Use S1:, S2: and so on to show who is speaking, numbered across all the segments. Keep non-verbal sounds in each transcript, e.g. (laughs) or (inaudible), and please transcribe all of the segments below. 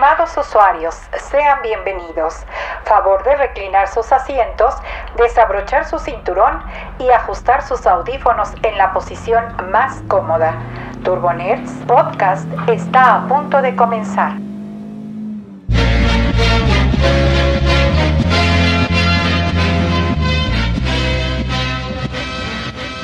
S1: Estimados usuarios, sean bienvenidos. Favor de reclinar sus asientos, desabrochar su cinturón y ajustar sus audífonos en la posición más cómoda. Turbo Nerds Podcast está a punto de comenzar.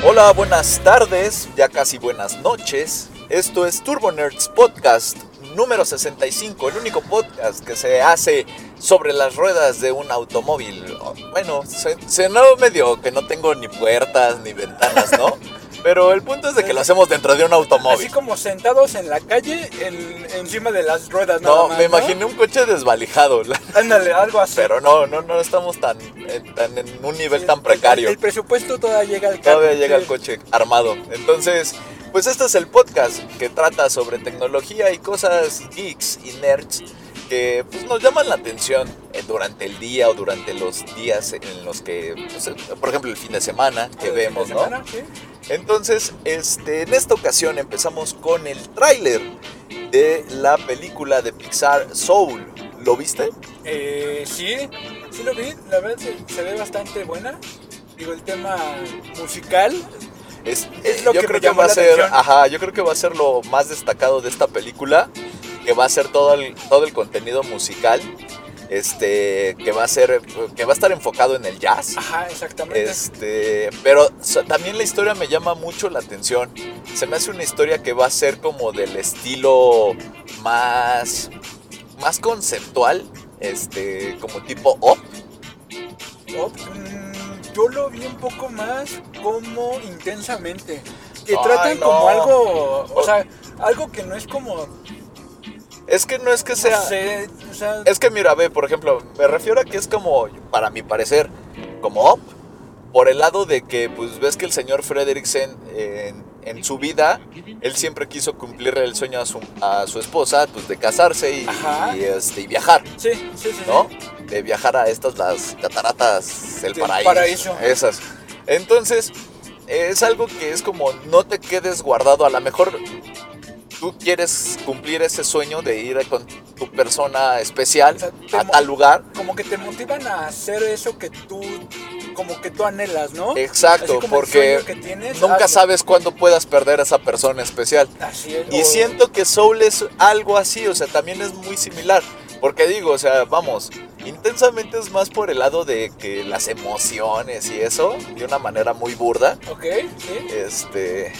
S2: Hola, buenas tardes, ya casi buenas noches. Esto es Turbo Nerds Podcast número 65, el único podcast que se hace sobre las ruedas de un automóvil. Bueno, se, se no medio que no tengo ni puertas ni ventanas, ¿no? (laughs) Pero el punto es de que lo hacemos dentro de un automóvil.
S3: Así como sentados en la calle, en- encima de las ruedas. nada
S2: No,
S3: más,
S2: me imaginé un coche desvalijado.
S3: Ándale, algo así.
S2: Pero no, no, no estamos tan, en- tan en un nivel tan precario.
S3: El, presupuesto todavía llega al carro.
S2: Todavía llega el coche armado. Entonces, pues este es el podcast que trata sobre tecnología y cosas geeks y nerds que pues, nos llaman la atención eh, durante el día o durante los días en los que, pues, eh, por ejemplo, el fin de semana que
S3: de
S2: vemos, ¿no?
S3: semana, sí.
S2: Entonces, este, en esta ocasión empezamos con el tráiler de la película de Pixar Soul. ¿Lo viste?
S3: Eh, sí, sí lo vi. La verdad se, se ve bastante buena. Digo, el tema musical.
S2: Es,
S3: Es lo
S2: yo
S3: que
S2: creo que va a ser,
S3: atención.
S2: ajá, yo creo que va a ser lo más destacado de esta película, que va a ser todo el, todo el contenido musical, este, que va a ser, que va a estar enfocado en el jazz.
S3: Ajá, exactamente.
S2: Este, pero también la historia me llama mucho la atención. Se me hace una historia que va a ser como del estilo más, más conceptual, este, como tipo op.
S3: Oh, mm, yo lo vi un poco más como intensamente. Que
S2: Ay,
S3: tratan
S2: no.
S3: como algo. O sea, algo que no es como.
S2: Es que no es que sea,
S3: No sé, o sea,
S2: Es que mira, ve, por ejemplo, me refiero a que es como, para mi parecer, como up, por el lado de que, pues ves que el señor Frederiksen en, en su vida, él siempre quiso cumplirle el sueño a su, a su esposa, pues de casarse y, este, y viajar,
S3: sí, sí, sí.
S2: ¿no?
S3: sí.
S2: De viajar a estas, las cataratas del
S3: Del
S2: paraíso.
S3: paraíso.
S2: Esas. Entonces, es algo que es como, no te quedes guardado, a lo mejor tú quieres cumplir ese sueño de ir con tu persona especial
S3: O sea,
S2: a tal lugar.
S3: Como que te motivan a hacer eso que tú. Como que tú anhelas, ¿no?
S2: Exacto, porque
S3: tienes,
S2: nunca
S3: hazlo.
S2: sabes cuándo puedas perder a esa persona especial.
S3: Así es.
S2: Y
S3: o-
S2: siento que Soul es algo así, o sea, también es muy similar. Porque digo, o sea, vamos, intensamente es más por el lado de que las emociones y eso, de una manera muy burda.
S3: Ok, sí.
S2: Este.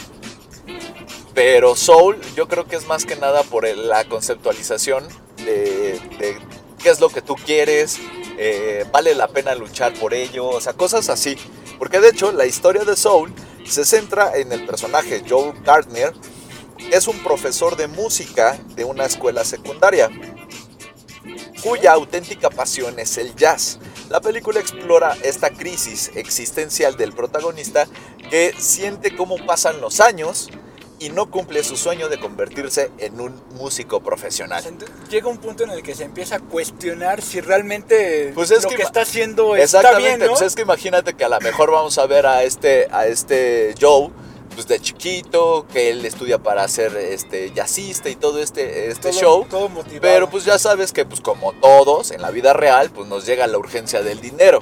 S2: Pero Soul, yo creo que es más que nada por la conceptualización de, de qué es lo que tú quieres, eh, vale la pena luchar por ello, o sea, cosas así. Porque de hecho, la historia de Soul se centra en el personaje Joe Gardner, es un profesor de música de una escuela secundaria cuya auténtica pasión es el jazz. La película explora esta crisis existencial del protagonista que siente cómo pasan los años y no cumple su sueño de convertirse en un músico profesional.
S3: Llega un punto en el que se empieza a cuestionar si realmente
S2: Pues es
S3: lo
S2: que
S3: está haciendo está
S2: Exactamente,
S3: bien, ¿no?
S2: pues es que imagínate que a lo mejor vamos a ver a este, a este Joe, pues de chiquito, que él estudia para ser este jazzista y todo este, este
S3: Todo-
S2: show.
S3: Todo motivado.
S2: Pero pues ya sabes que pues como todos en la vida real pues nos llega la urgencia del dinero.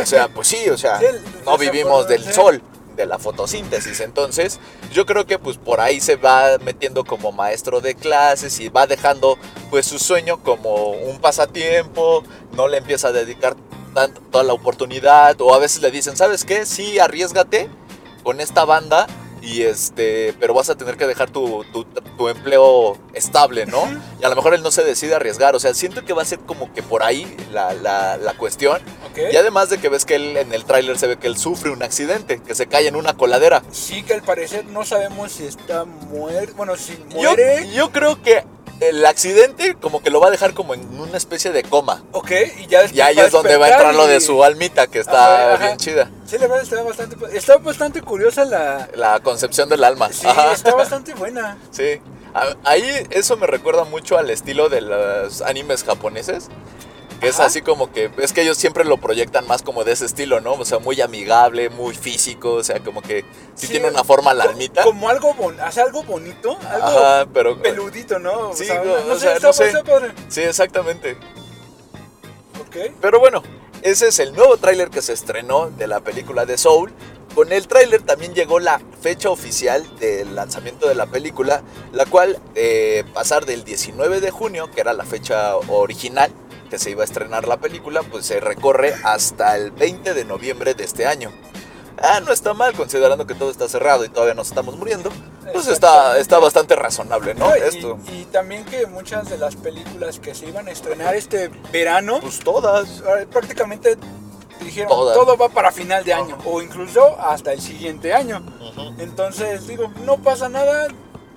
S2: O sea, pues sí, o sea, (laughs)
S3: Sí, el-
S2: no vivimos del
S3: sí.
S2: sol, de la fotosíntesis. Entonces, yo creo que pues por ahí se va metiendo como maestro de clases y va dejando pues su sueño como un pasatiempo, no le empieza a dedicar tanto toda la oportunidad o a veces le dicen, "¿Sabes qué? Sí, arriesgate con esta banda." Y este, pero vas a tener que dejar tu, tu- tu empleo estable, ¿no? Y a lo mejor él no se decide arriesgar. O sea, siento que va a ser como que por ahí la, la- la cuestión. Y además de que ves que él en el tráiler se ve que él sufre un accidente, que se cae en una coladera.
S3: Sí, que al parecer no sabemos si está muerto. Bueno, si
S2: Yo,
S3: muere.
S2: yo creo que el accidente como que lo va a dejar como en una especie de coma.
S3: Ok, y ya
S2: Y ahí es donde va a entrar lo de su almita, que está
S3: Ajá, ajá.
S2: bien chida.
S3: Sí, la verdad está bastante. Está bastante curiosa la.
S2: La concepción del alma.
S3: Sí,
S2: Ajá.
S3: está bastante buena.
S2: Sí. Ahí eso me recuerda mucho al estilo de los animes japoneses. Es así como que, es que ellos siempre lo proyectan más como de ese estilo, ¿no? O sea, muy amigable, muy físico, o sea, como que sí,
S3: Sí,
S2: tiene una forma almita.
S3: Como algo, bon hace algo bonito, algo
S2: Ajá, pero...
S3: peludito, ¿no?
S2: Sí,
S3: sea,
S2: no,
S3: no
S2: o
S3: sé,
S2: sea,
S3: está,
S2: no sé.
S3: está padre.
S2: Sí, exactamente.
S3: Ok.
S2: Pero bueno, ese es el nuevo tráiler que se estrenó de la película de Soul. Con el tráiler también llegó la fecha oficial del lanzamiento de la película, la cual eh, pasar del 19 de junio, que era la fecha original que se iba a estrenar la película, pues se recorre hasta el 20 de noviembre de este año. Ah, no está mal, considerando que todo está cerrado y todavía nos estamos muriendo. Pues está, está bastante razonable, ¿no?
S3: No, y,
S2: Esto.
S3: y también que muchas de las películas que se iban a estrenar este verano,
S2: Pues todas.
S3: eh, prácticamente dijeron
S2: Todas.
S3: todo va para final de año o incluso hasta el siguiente año.
S2: Ujú.
S3: Entonces, digo, no pasa nada.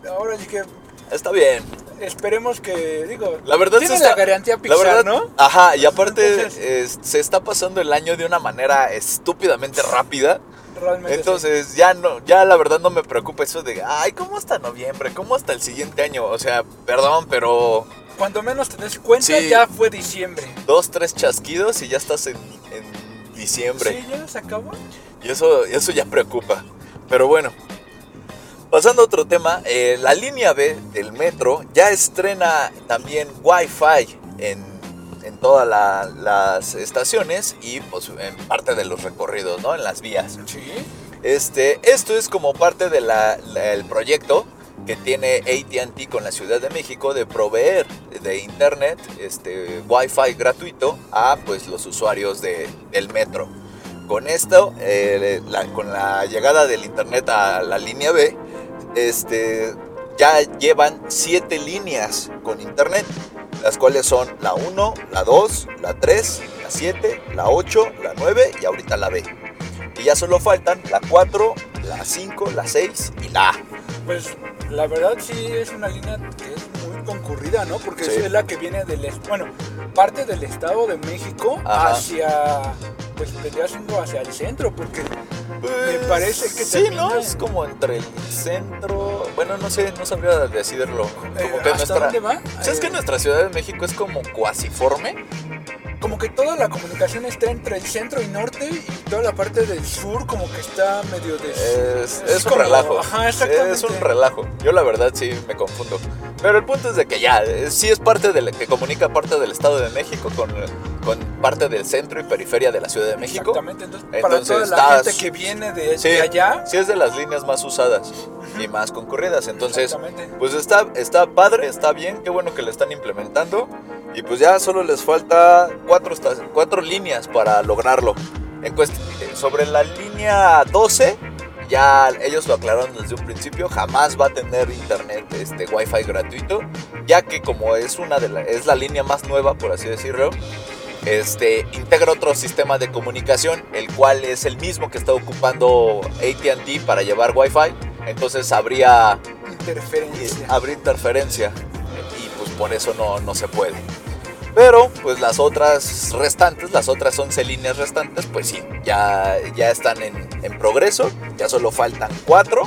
S3: Ahora sí que
S2: Está bien.
S3: Esperemos que, digo,
S2: La verdad
S3: tiene
S2: está-
S3: la garantía
S2: La
S3: Pixar,
S2: verdad,
S3: ¿no?
S2: Ajá, y aparte
S3: Entonces-
S2: se está pasando el año de una manera estúpidamente rápida.
S3: Realmente. sí.
S2: Entonces ya no, ya la verdad no me preocupa eso de, ay, ¿cómo hasta noviembre? ¿Cómo hasta el siguiente año? O sea, perdón, pero
S3: Cuando menos te des cuenta,
S2: Sí.
S3: ya fue diciembre.
S2: dos, tres chasquidos y ya estás en, en diciembre.
S3: Sí, ya se acabó.
S2: Y eso, eso ya preocupa. Pero bueno. Pasando a otro tema, eh, la línea B del metro ya estrena también Wi-Fi en, en todas la- las estaciones y pues en parte de los recorridos, ¿no? En las vías.
S3: Sí.
S2: Este, esto es como parte del proyecto que tiene ATT con la Ciudad de México de proveer de internet este, Wi-Fi gratuito a pues, los usuarios de- del metro. Con esto, eh, la- con la llegada del internet a la línea B, este, ya llevan siete líneas con internet, las cuales son la 1, la 2, la 3, la 7, la 8, la 9 y ahorita la B. Y ya solo faltan la 4, la 5, la 6 y la A.
S3: Pues la verdad sí es una línea que es muy concurrida, ¿no? Porque
S2: Sí.
S3: es la que viene del, bueno, parte del Estado de México
S2: Ajá.
S3: hacia, pues vendría siendo hacia el centro, porque Me parece que
S2: Pues, Sí,
S3: termina
S2: ¿no?
S3: en-
S2: Es como entre el centro... Bueno, no sé, no sabría decirlo. Como
S3: Eh,
S2: que
S3: ¿hasta
S2: nuestra...
S3: dónde va?
S2: ¿Sabes que
S3: Eh,
S2: nuestra Ciudad de México es como cuasiforme?
S3: Como que toda la comunicación está entre el centro y norte y toda la parte del sur como que está medio de...
S2: Es, es un
S3: como-
S2: relajo.
S3: Ajá, exactamente.
S2: Es un relajo. Yo la verdad sí me confundo. Pero el punto es de que ya, eh, sí es parte de la, que comunica parte del Estado de México con, con parte del centro y periferia de la Ciudad de México.
S3: Exactamente, entonces, para
S2: Entonces,
S3: toda la
S2: estás-
S3: gente que viene de,
S2: Sí,
S3: de allá,
S2: sí es de las líneas más usadas y más concurridas. Entonces, pues está, está padre, está bien, qué bueno que lo están implementando. Y pues ya solo les falta cuatro, cuatro líneas para lograrlo. En sobre la línea 12, ya ellos lo aclararon desde un principio, jamás va a tener internet este, wifi gratuito, ya que como es, una de la, es la línea más nueva, por así decirlo, este, integra otro sistema de comunicación, el cual es el mismo que está ocupando ATT para llevar Wi-Fi. Entonces habría,
S3: interferencia.
S2: habría interferencia por eso no, no se puede. Pero pues las otras restantes, las otras 11 líneas restantes, pues sí, ya, ya están en, en progreso, ya solo faltan 4,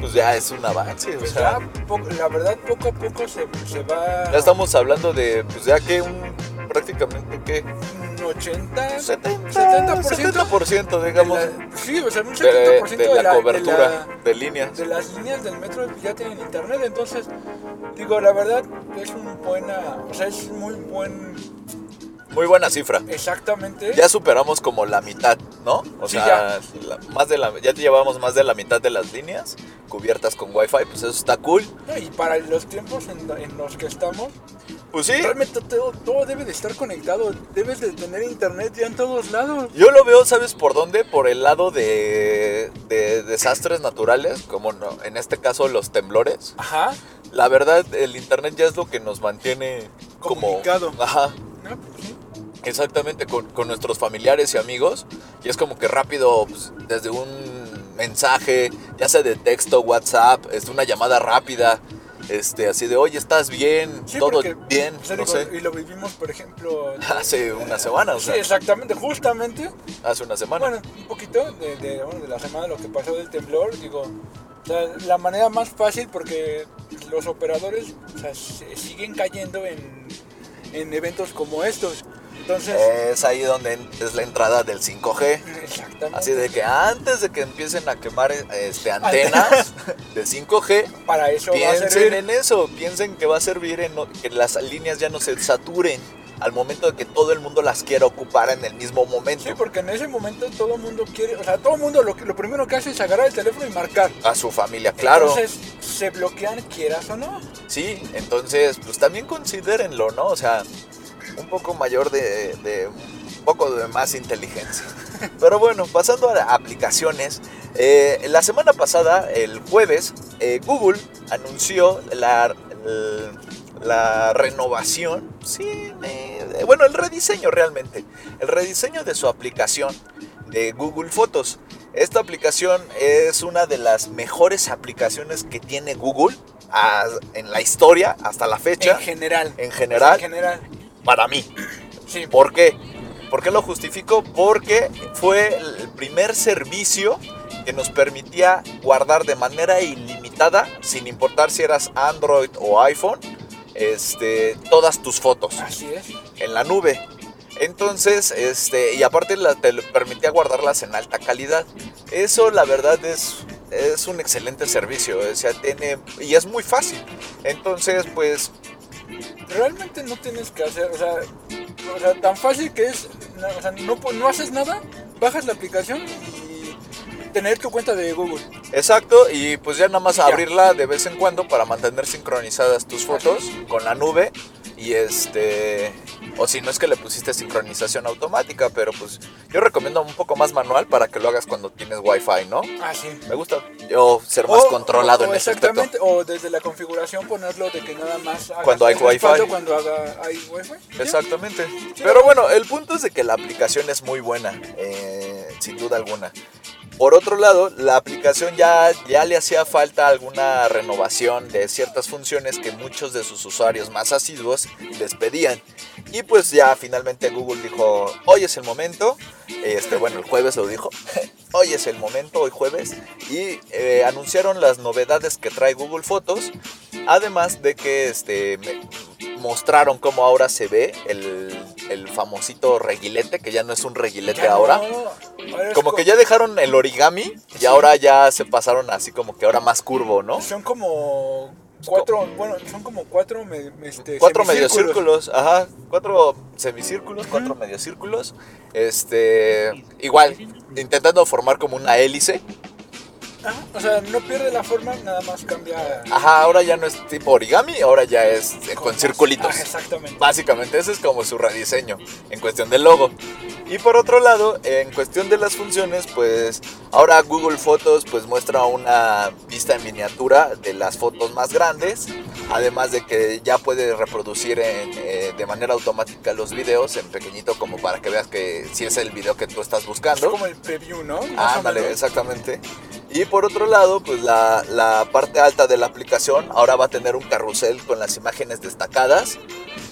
S2: pues ya es un avance. o
S3: Pues
S2: sea,
S3: ya, poco- la verdad, poco a poco se, se va...
S2: ya estamos hablando de, pues ya que un, prácticamente que
S3: 80...
S2: 70,
S3: 70%,
S2: 70% digamos.
S3: de la- sí, o sea, un 70%
S2: de,
S3: de,
S2: de la,
S3: la,
S2: cobertura
S3: de,
S2: líneas.
S3: de las líneas del metro ya tienen internet, entonces, digo, la verdad, es un buena... O sea, es muy buen...
S2: Muy buena cifra.
S3: Exactamente.
S2: Ya superamos como la mitad, ¿no? O
S3: Sí,
S2: sea, la- más de la, ya llevamos más de la mitad de las líneas cubiertas con Wi-Fi, pues eso está cool.
S3: No, Y para los tiempos en, en los que estamos,
S2: Pues sí,
S3: realmente todo, todo debe de estar conectado. Debes de tener internet ya en todos lados.
S2: yo lo veo, ¿sabes por dónde? Por el lado de, de desastres naturales, como no, en este caso los temblores.
S3: Ajá.
S2: La verdad, el internet ya es lo que nos mantiene como...
S3: Comunicado.
S2: Ajá,
S3: No, pues sí.
S2: Exactamente, con, con nuestros familiares y amigos. Y es como que rápido, pues, desde un mensaje, ya sea de texto, WhatsApp, este, una llamada rápida, este, así de, oye, ¿estás bien?
S3: Sí,
S2: ¿Todo bien? no sé.
S3: Y lo vivimos, por ejemplo. (laughs)
S2: Hace una semana, o
S3: Sí,
S2: sea,
S3: exactamente, justamente.
S2: hace una semana.
S3: Bueno, un poquito de, de, bueno, de la semana, lo que pasó del temblor, digo. O sea, la manera más fácil porque los operadores o sea, se siguen cayendo en, en eventos como estos. Entonces,
S2: Es ahí donde es la entrada del 5G.
S3: exactamente.
S2: Así de que antes de que empiecen a quemar este, antenas (laughs) de 5G,
S3: Para eso va a
S2: piensen
S3: servir.
S2: en eso, piensen que va a servir en que las líneas ya no se saturen al momento de que todo el mundo las quiera ocupar en el mismo momento.
S3: Sí, porque en ese momento todo el mundo quiere, o sea, todo el mundo lo, que- lo primero que hace es agarrar el teléfono y marcar.
S2: A su familia, claro.
S3: Entonces, se bloquean quieras o no.
S2: Sí, entonces, pues también considérenlo, ¿no? O sea, un poco mayor de, de- un poco de más inteligencia. Pero bueno, pasando a aplicaciones, eh, la semana pasada, el jueves, eh, Google anunció la, la renovación, sí, de- bueno, el rediseño realmente, el rediseño de su aplicación de Google Fotos. Esta aplicación es una de las mejores aplicaciones que tiene Google a- en la historia hasta la fecha,
S3: En general.
S2: en general,
S3: En general.
S2: Para mí.
S3: Sí.
S2: ¿Por qué? ¿Por qué lo justifico? Porque fue el primer servicio que nos permitía guardar de manera ilimitada, sin importar si eras Android o iPhone, este, todas tus fotos
S3: Así es.
S2: en la nube. Entonces, este, y aparte la- te permitía guardarlas en alta calidad. Eso la verdad es, es un excelente servicio, o sea, tiene, y es muy fácil. Entonces, pues,
S3: Realmente no tienes que hacer, o sea, o sea tan fácil que es, no, o sea, no, no haces nada, bajas la aplicación y tener tu cuenta de Google.
S2: exacto, y pues ya nada más
S3: Ya.
S2: abrirla de vez en cuando para mantener sincronizadas tus fotos con la nube. Y este, o si no es que le pusiste sincronización automática, pero pues yo recomiendo un poco más manual para que lo hagas cuando tienes wifi, ¿no?
S3: Ah, sí.
S2: Me gusta yo ser más
S3: O-
S2: controlado
S3: o
S2: en ese aspecto.
S3: Exactamente, o desde la configuración ponerlo de que nada más hagas
S2: Cuando hay Wi-Fi.
S3: Cuando haga, hay wifi. ¿sí?
S2: Exactamente. Pero bueno, el punto es de que la aplicación es muy buena, eh, sin duda alguna. Por otro lado, la aplicación ya, ya le hacía falta alguna renovación de ciertas funciones que muchos de sus usuarios más asiduos les pedían. Y pues ya finalmente Google dijo, hoy es el momento. Este, bueno, el jueves lo dijo. (laughs) Hoy es el momento, hoy jueves. Y eh, anunciaron las novedades que trae Google Fotos. Además de que este, me- mostraron cómo ahora se ve el, el famosito reguilete, que ya no es un reguilete
S3: Ya
S2: ahora.
S3: no, ahora es
S2: Como
S3: co-
S2: que ya dejaron el origami y
S3: Sí.
S2: ahora ya se pasaron así como que ahora más curvo, ¿no?
S3: Son como cuatro, bueno, son como cuatro me- este,
S2: Cuatro
S3: semicírculos.
S2: mediocírculos, ajá, cuatro semicírculos, cuatro mediocírculos, este, igual, intentando formar como una hélice,
S3: Ajá, o sea, no pierde la forma, nada más cambia.
S2: ajá, ahora ya no es tipo origami, ahora ya es eh, con circulitos.
S3: Ah, exactamente.
S2: Básicamente ese es como su rediseño en cuestión del logo. Y por otro lado, en cuestión de las funciones, pues ahora Google Fotos pues muestra una vista en miniatura de las fotos más grandes, además de que ya puede reproducir en, eh, de manera automática los videos en pequeñito como para que veas que si es el video que tú estás
S3: Es
S2: buscando.
S3: como el preview, ¿no?
S2: Ándale,
S3: menos.
S2: exactamente. Y por otro lado, pues la, la parte alta de la aplicación ahora va a tener un carrusel con las imágenes destacadas.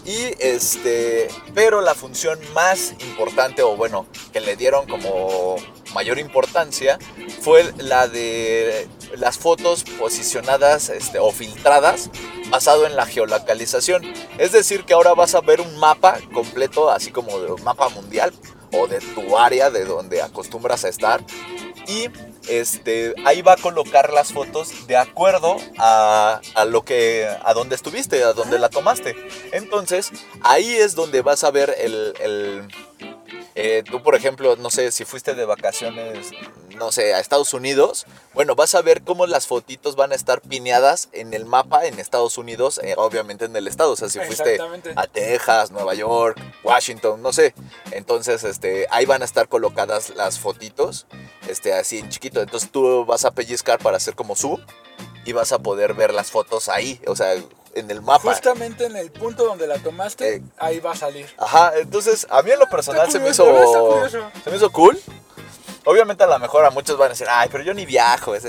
S2: Y este, pero la función más importante, o bueno, que le dieron como mayor importancia, fue la de las fotos posicionadas este, o filtradas basado en la geolocalización. Es decir, que ahora vas a ver un mapa completo, así como un mapa mundial o de tu área de donde acostumbras a estar y este ahí va a colocar las fotos de acuerdo a, a lo que a donde estuviste a donde la tomaste. Entonces ahí es donde vas a ver el, el, eh, tú por ejemplo no sé si fuiste de vacaciones no sé a Estados Unidos bueno vas a ver cómo las fotitos van a estar pineadas en el mapa en Estados Unidos eh, obviamente en el estado o sea si fuiste a Texas, Nueva York, Washington, no sé. Entonces, este, ahí van a estar colocadas las fotitos, este, así en chiquito. Entonces tú vas a pellizcar para hacer como zoom y vas a poder ver las fotos ahí, o sea, en el mapa.
S3: Justamente en el punto donde la tomaste,
S2: Eh.
S3: ahí va a salir.
S2: Ajá, entonces a mí en lo personal se me hizo, se me hizo cool. Obviamente a lo mejor a muchos van a decir, ay, pero yo ni viajo, es-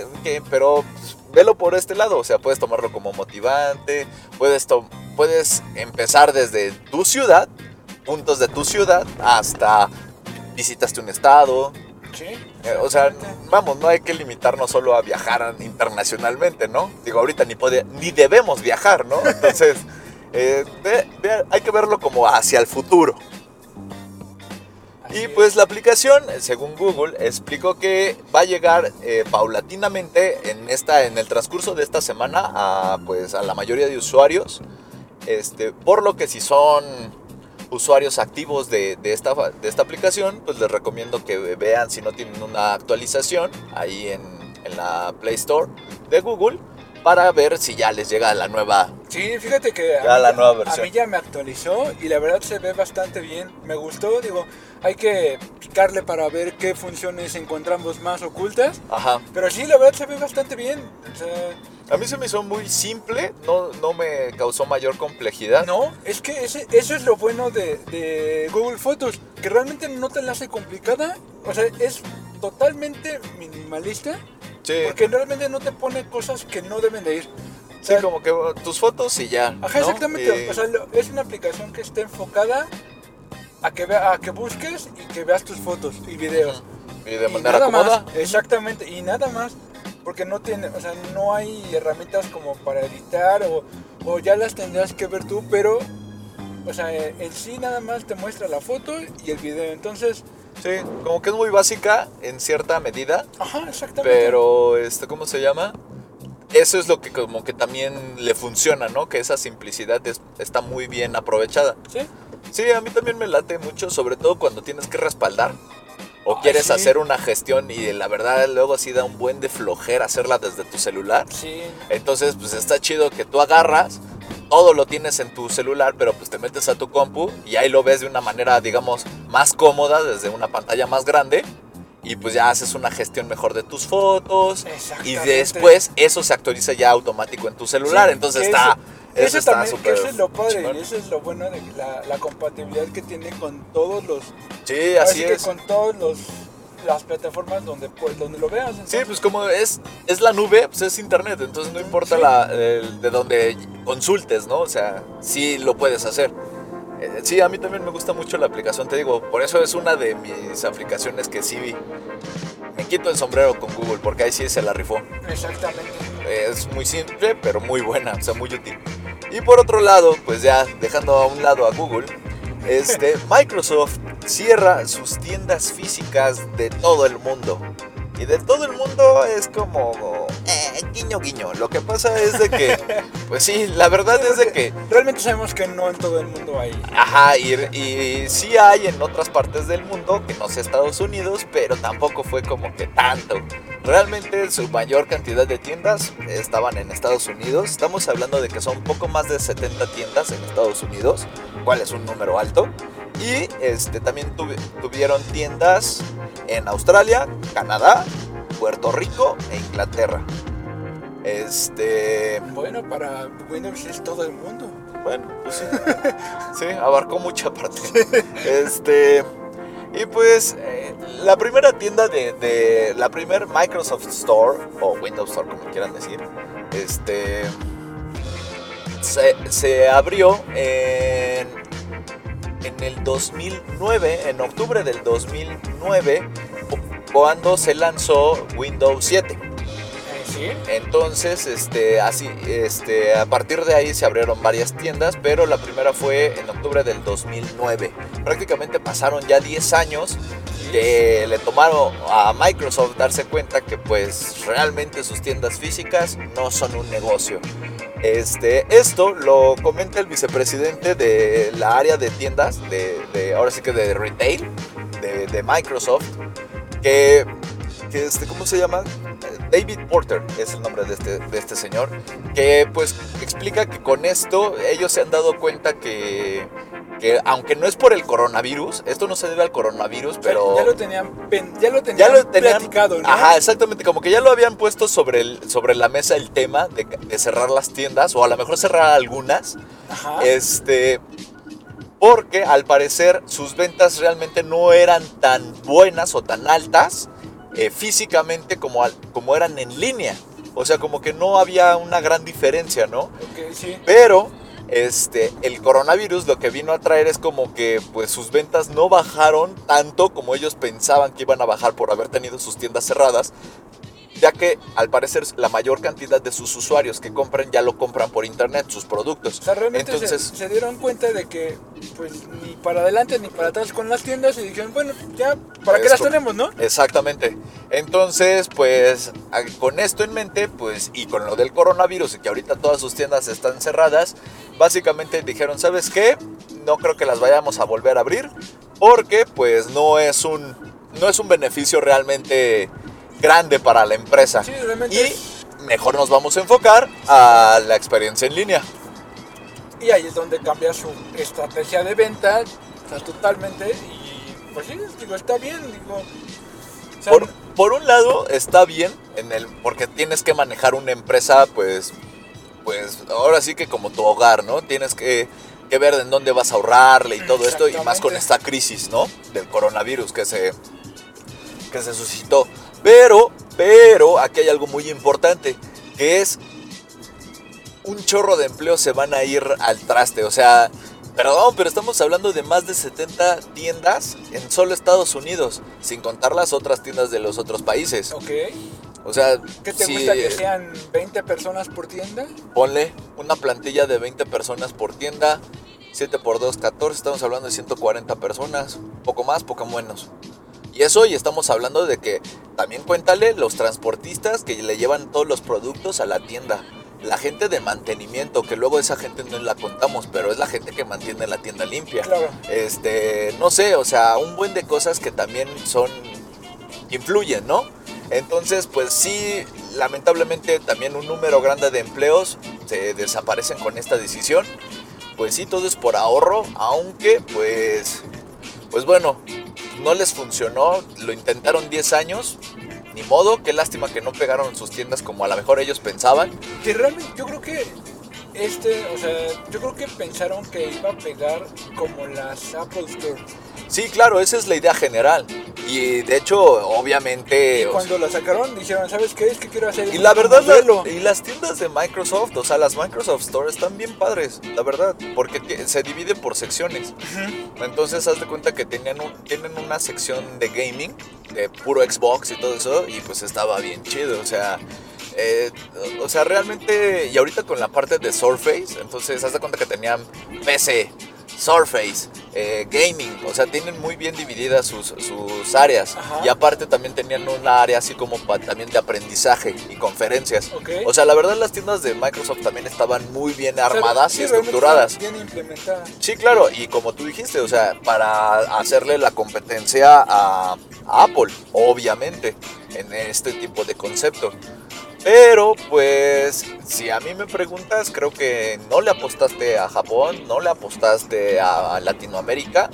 S2: pero pues, velo por este lado, o sea, puedes tomarlo como motivante, puedes, to- puedes empezar desde tu ciudad, puntos de tu ciudad, hasta visitaste un estado,
S3: Sí.
S2: eh, o sea, vamos, no hay que limitarnos solo a viajar internacionalmente, ¿no? Digo, ahorita ni, puede, ni debemos viajar, ¿no? Entonces, (laughs) eh, hay que verlo como hacia el futuro. Y pues la aplicación, según Google, explicó que va a llegar eh, paulatinamente en, esta, en el transcurso de esta semana a, pues, a la mayoría de usuarios. Este, por lo que si son usuarios activos de, de, esta, de esta aplicación, pues les recomiendo que vean si no tienen una actualización ahí en, en la Play Store de Google para ver si ya les llega la nueva.
S3: Sí, fíjate que
S2: Ya
S3: a, mí,
S2: la nueva versión.
S3: a mí ya me actualizó y la verdad se ve bastante bien. Me gustó, digo, hay que picarle para ver qué funciones encontramos más ocultas.
S2: Ajá.
S3: Pero sí, la verdad se ve bastante bien. O sea,
S2: A mí se me hizo muy simple, no, no me causó mayor complejidad.
S3: no, es que ese, eso es lo bueno de, de Google Fotos, que realmente no te la hace complicada. O sea, es totalmente minimalista,
S2: Sí,
S3: porque realmente no te pone cosas que no deben de ir. O
S2: sí,
S3: sea,
S2: como que uh, tus fotos y ya.
S3: Ajá,
S2: ¿no?
S3: exactamente. O sea, es una aplicación que está enfocada a que, vea, a que busques y que veas tus fotos y videos.
S2: y de
S3: Y
S2: manera
S3: nada
S2: cómoda.
S3: más, exactamente, y nada más. Porque no tiene, o sea, no hay herramientas como para editar o, o ya las tendrás que ver tú, pero, o sea, en sí nada más te muestra la foto y el video. Entonces,
S2: Sí, como que es muy básica en cierta medida,
S3: ajá, exactamente.
S2: pero este, ¿cómo se llama? Eso es lo que como que también le funciona, ¿no? Que esa simplicidad es- está muy bien aprovechada.
S3: Sí,
S2: Sí, a mí también me late mucho, sobre todo cuando tienes que respaldar o
S3: Ay,
S2: quieres
S3: sí.
S2: hacer una gestión y la verdad luego sí da un buen de flojera hacerla desde tu celular.
S3: sí.
S2: Entonces, pues está chido que tú agarras, todo lo tienes en tu celular, pero pues te metes a tu compu y ahí lo ves de una manera, digamos, más cómoda, desde una pantalla más grande. Y pues ya haces una gestión mejor de tus fotos. Y después eso se actualiza ya automático en tu celular.
S3: Sí,
S2: Entonces está...
S3: Eso,
S2: Eso
S3: eso también, eso es lo padre,
S2: chingón.
S3: eso es lo bueno de la, la compatibilidad que tiene con todos los
S2: Sí,
S3: Así
S2: así
S3: que
S2: es.
S3: con todas las plataformas donde, pues, donde lo veas.
S2: Sí,
S3: entonces,
S2: pues como es, es la nube, pues es internet, entonces no importa
S3: Sí.
S2: la, el- de donde consultes, ¿no? O sea, sí lo puedes hacer. Eh, Sí, a mí también me gusta mucho la aplicación, te digo, por eso es una de mis aplicaciones que sí me quito el sombrero con Google, porque ahí sí se la rifó.
S3: Exactamente.
S2: Es muy simple, pero muy buena, o sea, muy útil. Y por otro lado, pues ya dejando a un lado a Google, este, Microsoft cierra sus tiendas físicas de todo el mundo. Y de todo el mundo es como eh, guiño guiño. Lo que pasa es de que, (laughs) pues sí, la verdad es de que
S3: Realmente sabemos que no en todo el mundo hay.
S2: Ajá, y, y sí hay en otras partes del mundo, que no sé Estados Unidos, pero tampoco fue como que tanto. Realmente su mayor cantidad de tiendas estaban en Estados Unidos. Estamos hablando de que son poco más de 70 tiendas en Estados Unidos, cual es un número alto. Y este, también tuvi- tuvieron tiendas en Australia, Canadá, Puerto Rico e Inglaterra. Este,
S3: Bueno, para Windows es todo el mundo.
S2: bueno, pues sí. (laughs) Sí, abarcó mucha parte. Este. Y pues, eh, la primera tienda de, de- La primer Microsoft Store, o Windows Store, como quieran decir, este. Se, se abrió en. En el 2009, en octubre del 2009, cu- cuando se lanzó Windows 7. Entonces, este, así, este, a partir de ahí se abrieron varias tiendas, pero la primera fue en octubre del 2009. Prácticamente pasaron ya 10 años que le tomaron a Microsoft darse cuenta que pues realmente sus tiendas físicas no son un negocio. Este, esto lo comenta el vicepresidente de la área de tiendas, de, de- ahora sí que de retail, de, de Microsoft, que, que este, ¿cómo se llama? David Porter es el nombre de este, de este señor, que pues explica que con esto ellos se han dado cuenta que, que aunque no es por el coronavirus, esto no se debe al coronavirus, pero...
S3: ya lo tenían, ya lo
S2: Ya
S3: tenían,
S2: lo tenían
S3: platicado, ¿no?
S2: Ajá, exactamente, como que ya lo habían puesto sobre, el, sobre la mesa el tema de, de cerrar las tiendas, o a lo mejor cerrar algunas,
S3: Ajá.
S2: este, porque al parecer sus ventas realmente no eran tan buenas o tan altas eh, físicamente como, al- como eran en línea. O sea, como que no había una gran diferencia, ¿no?
S3: Sí.
S2: Pero este, el coronavirus lo que vino a traer es como que pues sus ventas no bajaron tanto como ellos pensaban que iban a bajar por haber tenido sus tiendas cerradas. Ya que al parecer la mayor cantidad de sus usuarios que compran ya lo compran por internet, sus productos.
S3: O sea, realmente
S2: Entonces,
S3: se, dieron cuenta de que pues ni para adelante ni para atrás con las tiendas y dijeron, bueno, ya, ¿para qué las tenemos, no?
S2: Exactamente. Entonces, pues con esto en mente, pues y con lo del coronavirus y que ahorita todas sus tiendas están cerradas, básicamente dijeron, ¿sabes qué? No creo que las vayamos a volver a abrir porque pues no es un no es un beneficio realmente grande para la empresa.
S3: Sí, realmente
S2: y mejor nos vamos a enfocar a la experiencia en línea.
S3: Y ahí es donde cambia su estrategia de venta, o sea, totalmente. Y pues sí, digo, está bien, digo. o sea,
S2: Por, por un lado está bien en el porque tienes que manejar una empresa pues pues ahora sí que como tu hogar, ¿no? Tienes que, que ver en dónde vas a ahorrarle y todo esto y más con esta crisis, ¿no? Del coronavirus que se que se suscitó. Pero pero aquí hay algo muy importante, que es un chorro de empleos se van a ir al traste, o sea, Perdón, pero estamos hablando de más de 70 tiendas en solo Estados Unidos, sin contar las otras tiendas de los otros países.
S3: ok.
S2: O sea,
S3: ¿Qué te
S2: si
S3: gusta que sean 20 personas por tienda?
S2: ponle una plantilla de 20 personas por tienda, 7 por 2, 14, estamos hablando de 140 personas, poco más, poco menos. Y eso, y estamos hablando de que también cuéntale los transportistas que le llevan todos los productos a la tienda. La gente de mantenimiento, que luego esa gente no la contamos, pero es la gente que mantiene la tienda limpia.
S3: Claro.
S2: Este, no sé, o sea, un buen de cosas que también son, influyen, ¿no? Entonces, pues sí, lamentablemente también un número grande de empleos se desaparecen con esta decisión. Pues sí, todo es por ahorro, aunque pues, pues bueno, no les funcionó, lo intentaron 10 años, ni modo, qué lástima que no pegaron sus tiendas como a lo mejor ellos pensaban.
S3: Que realmente yo creo que este, o sea, yo creo que pensaron que iba a pegar como las Apple Store.
S2: Sí, claro, esa es la idea general. Y de hecho, obviamente...
S3: Y
S2: o
S3: cuando la sacaron dijeron, ¿sabes qué? Es que quiero hacer
S2: Y la verdad, la-
S3: modelo".
S2: y las tiendas de Microsoft, o sea, las Microsoft Store están bien padres, la verdad, porque se divide por secciones. Entonces, haz de cuenta que tenían un- tienen una sección de gaming, de puro Xbox y todo eso, y pues estaba bien chido, o sea. Eh, o sea, realmente, y ahorita con la parte de Surface, entonces haz de cuenta que tenían PC, Surface, eh, Gaming, o sea, tienen muy bien divididas sus, sus áreas.
S3: Ajá.
S2: Y aparte también tenían una área así como pa- también de aprendizaje y conferencias. O sea, la verdad las tiendas de Microsoft también estaban muy bien
S3: O sea,
S2: armadas
S3: sí,
S2: y estructuradas.
S3: Bien.
S2: Sí, claro, y como tú dijiste, o sea, para hacerle la competencia a, a Apple, obviamente, en este tipo de concepto. Pero, pues, si a mí me preguntas, creo que no le apostaste a Japón, no le apostaste a Latinoamérica.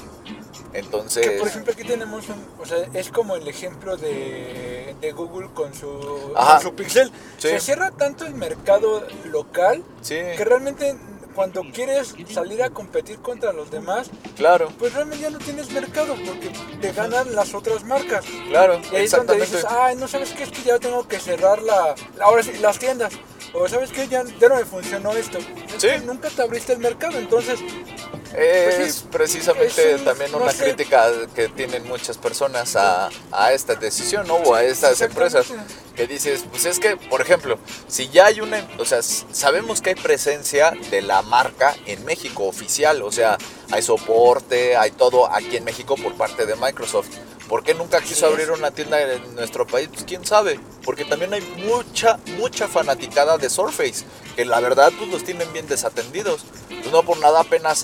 S2: Entonces,
S3: Que por ejemplo aquí tenemos un, o sea, es como el ejemplo de, de Google con su, con su Pixel.
S2: Sí.
S3: Se cierra tanto el mercado local
S2: sí,
S3: que realmente cuando quieres salir a competir contra los demás,
S2: claro,
S3: pues realmente ya no tienes mercado porque te ganan las otras marcas.
S2: claro,
S3: Y ahí es donde dices, ay, no sabes qué, es que ya tengo que cerrar la, ahora sí, las tiendas. O sabes que ya, ya no me funcionó esto. Es
S2: Sí.
S3: que nunca te abriste el mercado, entonces
S2: Es
S3: Pues
S2: precisamente
S3: es un-
S2: también
S3: no
S2: una
S3: sé.
S2: crítica que tienen muchas personas a, a esta decisión, ¿no? O a estas empresas. Que dices, pues es que, por ejemplo, si ya hay una, o sea, sabemos que hay presencia de la marca en México oficial, o sea, hay soporte, hay todo aquí en México por parte de Microsoft. ¿Por qué nunca quiso abrir una tienda en nuestro país? Pues quién sabe, porque también hay mucha, mucha fanaticada de Surface, que la verdad pues los tienen bien desatendidos. Pues no por nada apenas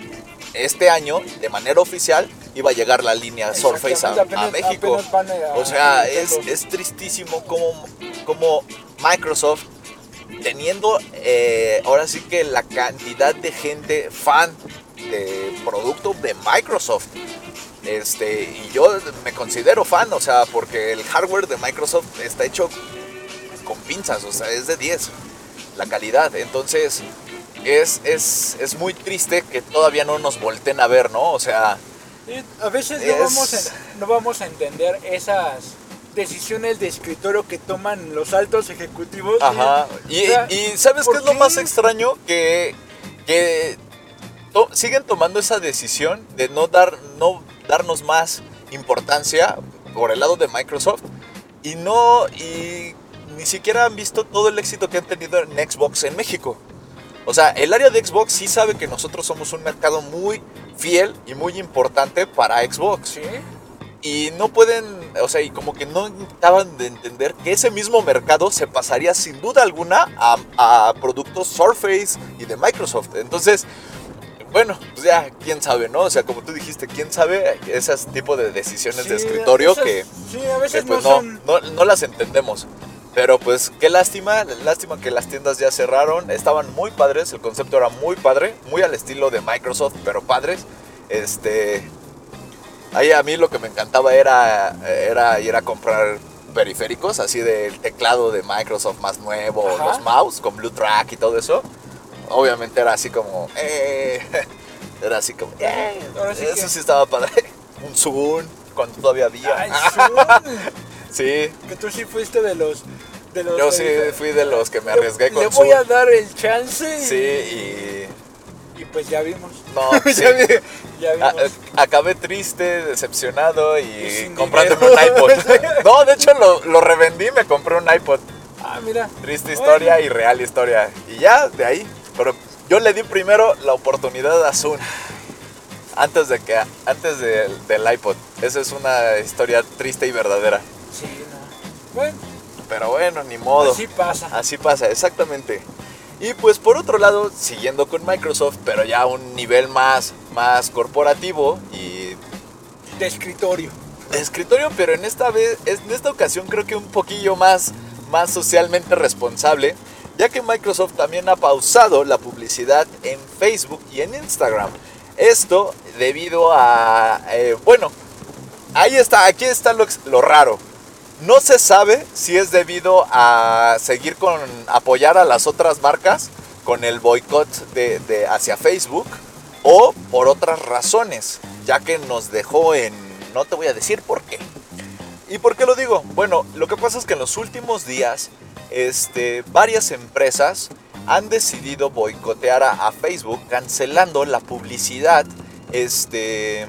S2: este año, de manera oficial, iba a llegar la línea Surface a, México. O sea, es, es tristísimo como, como Microsoft, teniendo eh, ahora sí que la cantidad de gente fan de producto de Microsoft. Este, y yo me considero fan, o sea, porque el hardware de Microsoft está hecho con pinzas, o sea, es de 10 la calidad. Entonces, es, es, es muy triste que todavía no nos volteen a ver, ¿no? O sea,
S3: a veces
S2: Es-
S3: no, vamos a, no vamos a entender esas decisiones de escritorio que toman los altos ejecutivos.
S2: Ajá. Y,
S3: O sea,
S2: y ¿sabes
S3: ¿por
S2: qué es lo más extraño? Que, que to- siguen tomando esa decisión de no, dar, no darnos más importancia por el lado de Microsoft y no, y ni siquiera han visto todo el éxito que han tenido en Xbox en México. O sea, el área de Xbox sí sabe que nosotros somos un mercado muy fiel y muy importante para Xbox.
S3: Sí.
S2: Y no pueden, o sea, y como que no acaban de entender que ese mismo mercado se pasaría sin duda alguna a, a productos Surface y de Microsoft. Entonces, bueno, pues ya, quién sabe, ¿no? O sea, como tú dijiste, quién sabe ese tipo de decisiones de escritorio que,
S3: Sí, a veces
S2: que, pues
S3: no
S2: no, no las entendemos. Pero pues qué lástima, lástima que las tiendas ya cerraron. Estaban muy padres, el concepto era muy padre, muy al estilo de Microsoft, pero padres. Este, ahí a mí lo que me encantaba era, era ir a comprar periféricos, así del teclado de Microsoft más nuevo,
S3: Ajá.
S2: los mouse con Blue Track y todo eso. Obviamente era así como, eh, (laughs) era así como, eh,
S3: sí
S2: eso
S3: que-
S2: sí estaba padre. (laughs) Un Zoom, cuando todavía había.
S3: Ay, Zoom. (laughs)
S2: Sí,
S3: que tú sí fuiste de los. De los
S2: yo sí fui de los que me
S3: "Le-
S2: arriesgué con
S3: Le voy a dar el chance. y-
S2: Sí, y
S3: Y pues ya vimos.
S2: no, (laughs) sí.
S3: ya, vi- ya
S2: A-
S3: vimos.
S2: eh, acabé triste, decepcionado y,
S3: Y
S2: comprándome un iPod. (laughs) no, de hecho lo, lo revendí, me compré un iPod.
S3: ah, mira.
S2: Triste
S3: Bueno.
S2: historia y real historia. Y ya, de ahí. Pero yo le di primero la oportunidad a Zoom. Antes de que antes del- del iPod. Esa es una historia triste y verdadera.
S3: Sí, no. Bueno,
S2: Pero bueno, ni modo.
S3: así pasa.
S2: Así pasa, exactamente. Y pues por otro lado, siguiendo con Microsoft, pero ya a un nivel más, más corporativo y
S3: De escritorio.
S2: de escritorio, pero en esta vez, en esta ocasión creo que un poquillo más, más socialmente responsable, ya que Microsoft también ha pausado la publicidad en Facebook y en Instagram. Esto debido a, eh, bueno, ahí está, aquí está lo, raro. No se sabe si es debido a seguir con apoyar a las otras marcas con el boicot de, hacia Facebook o por otras razones, ya que nos dejó en no te voy a decir por qué. ¿Y por qué lo digo? Bueno, lo que pasa es que en los últimos días este, varias empresas han decidido boicotear a, a Facebook cancelando la publicidad este,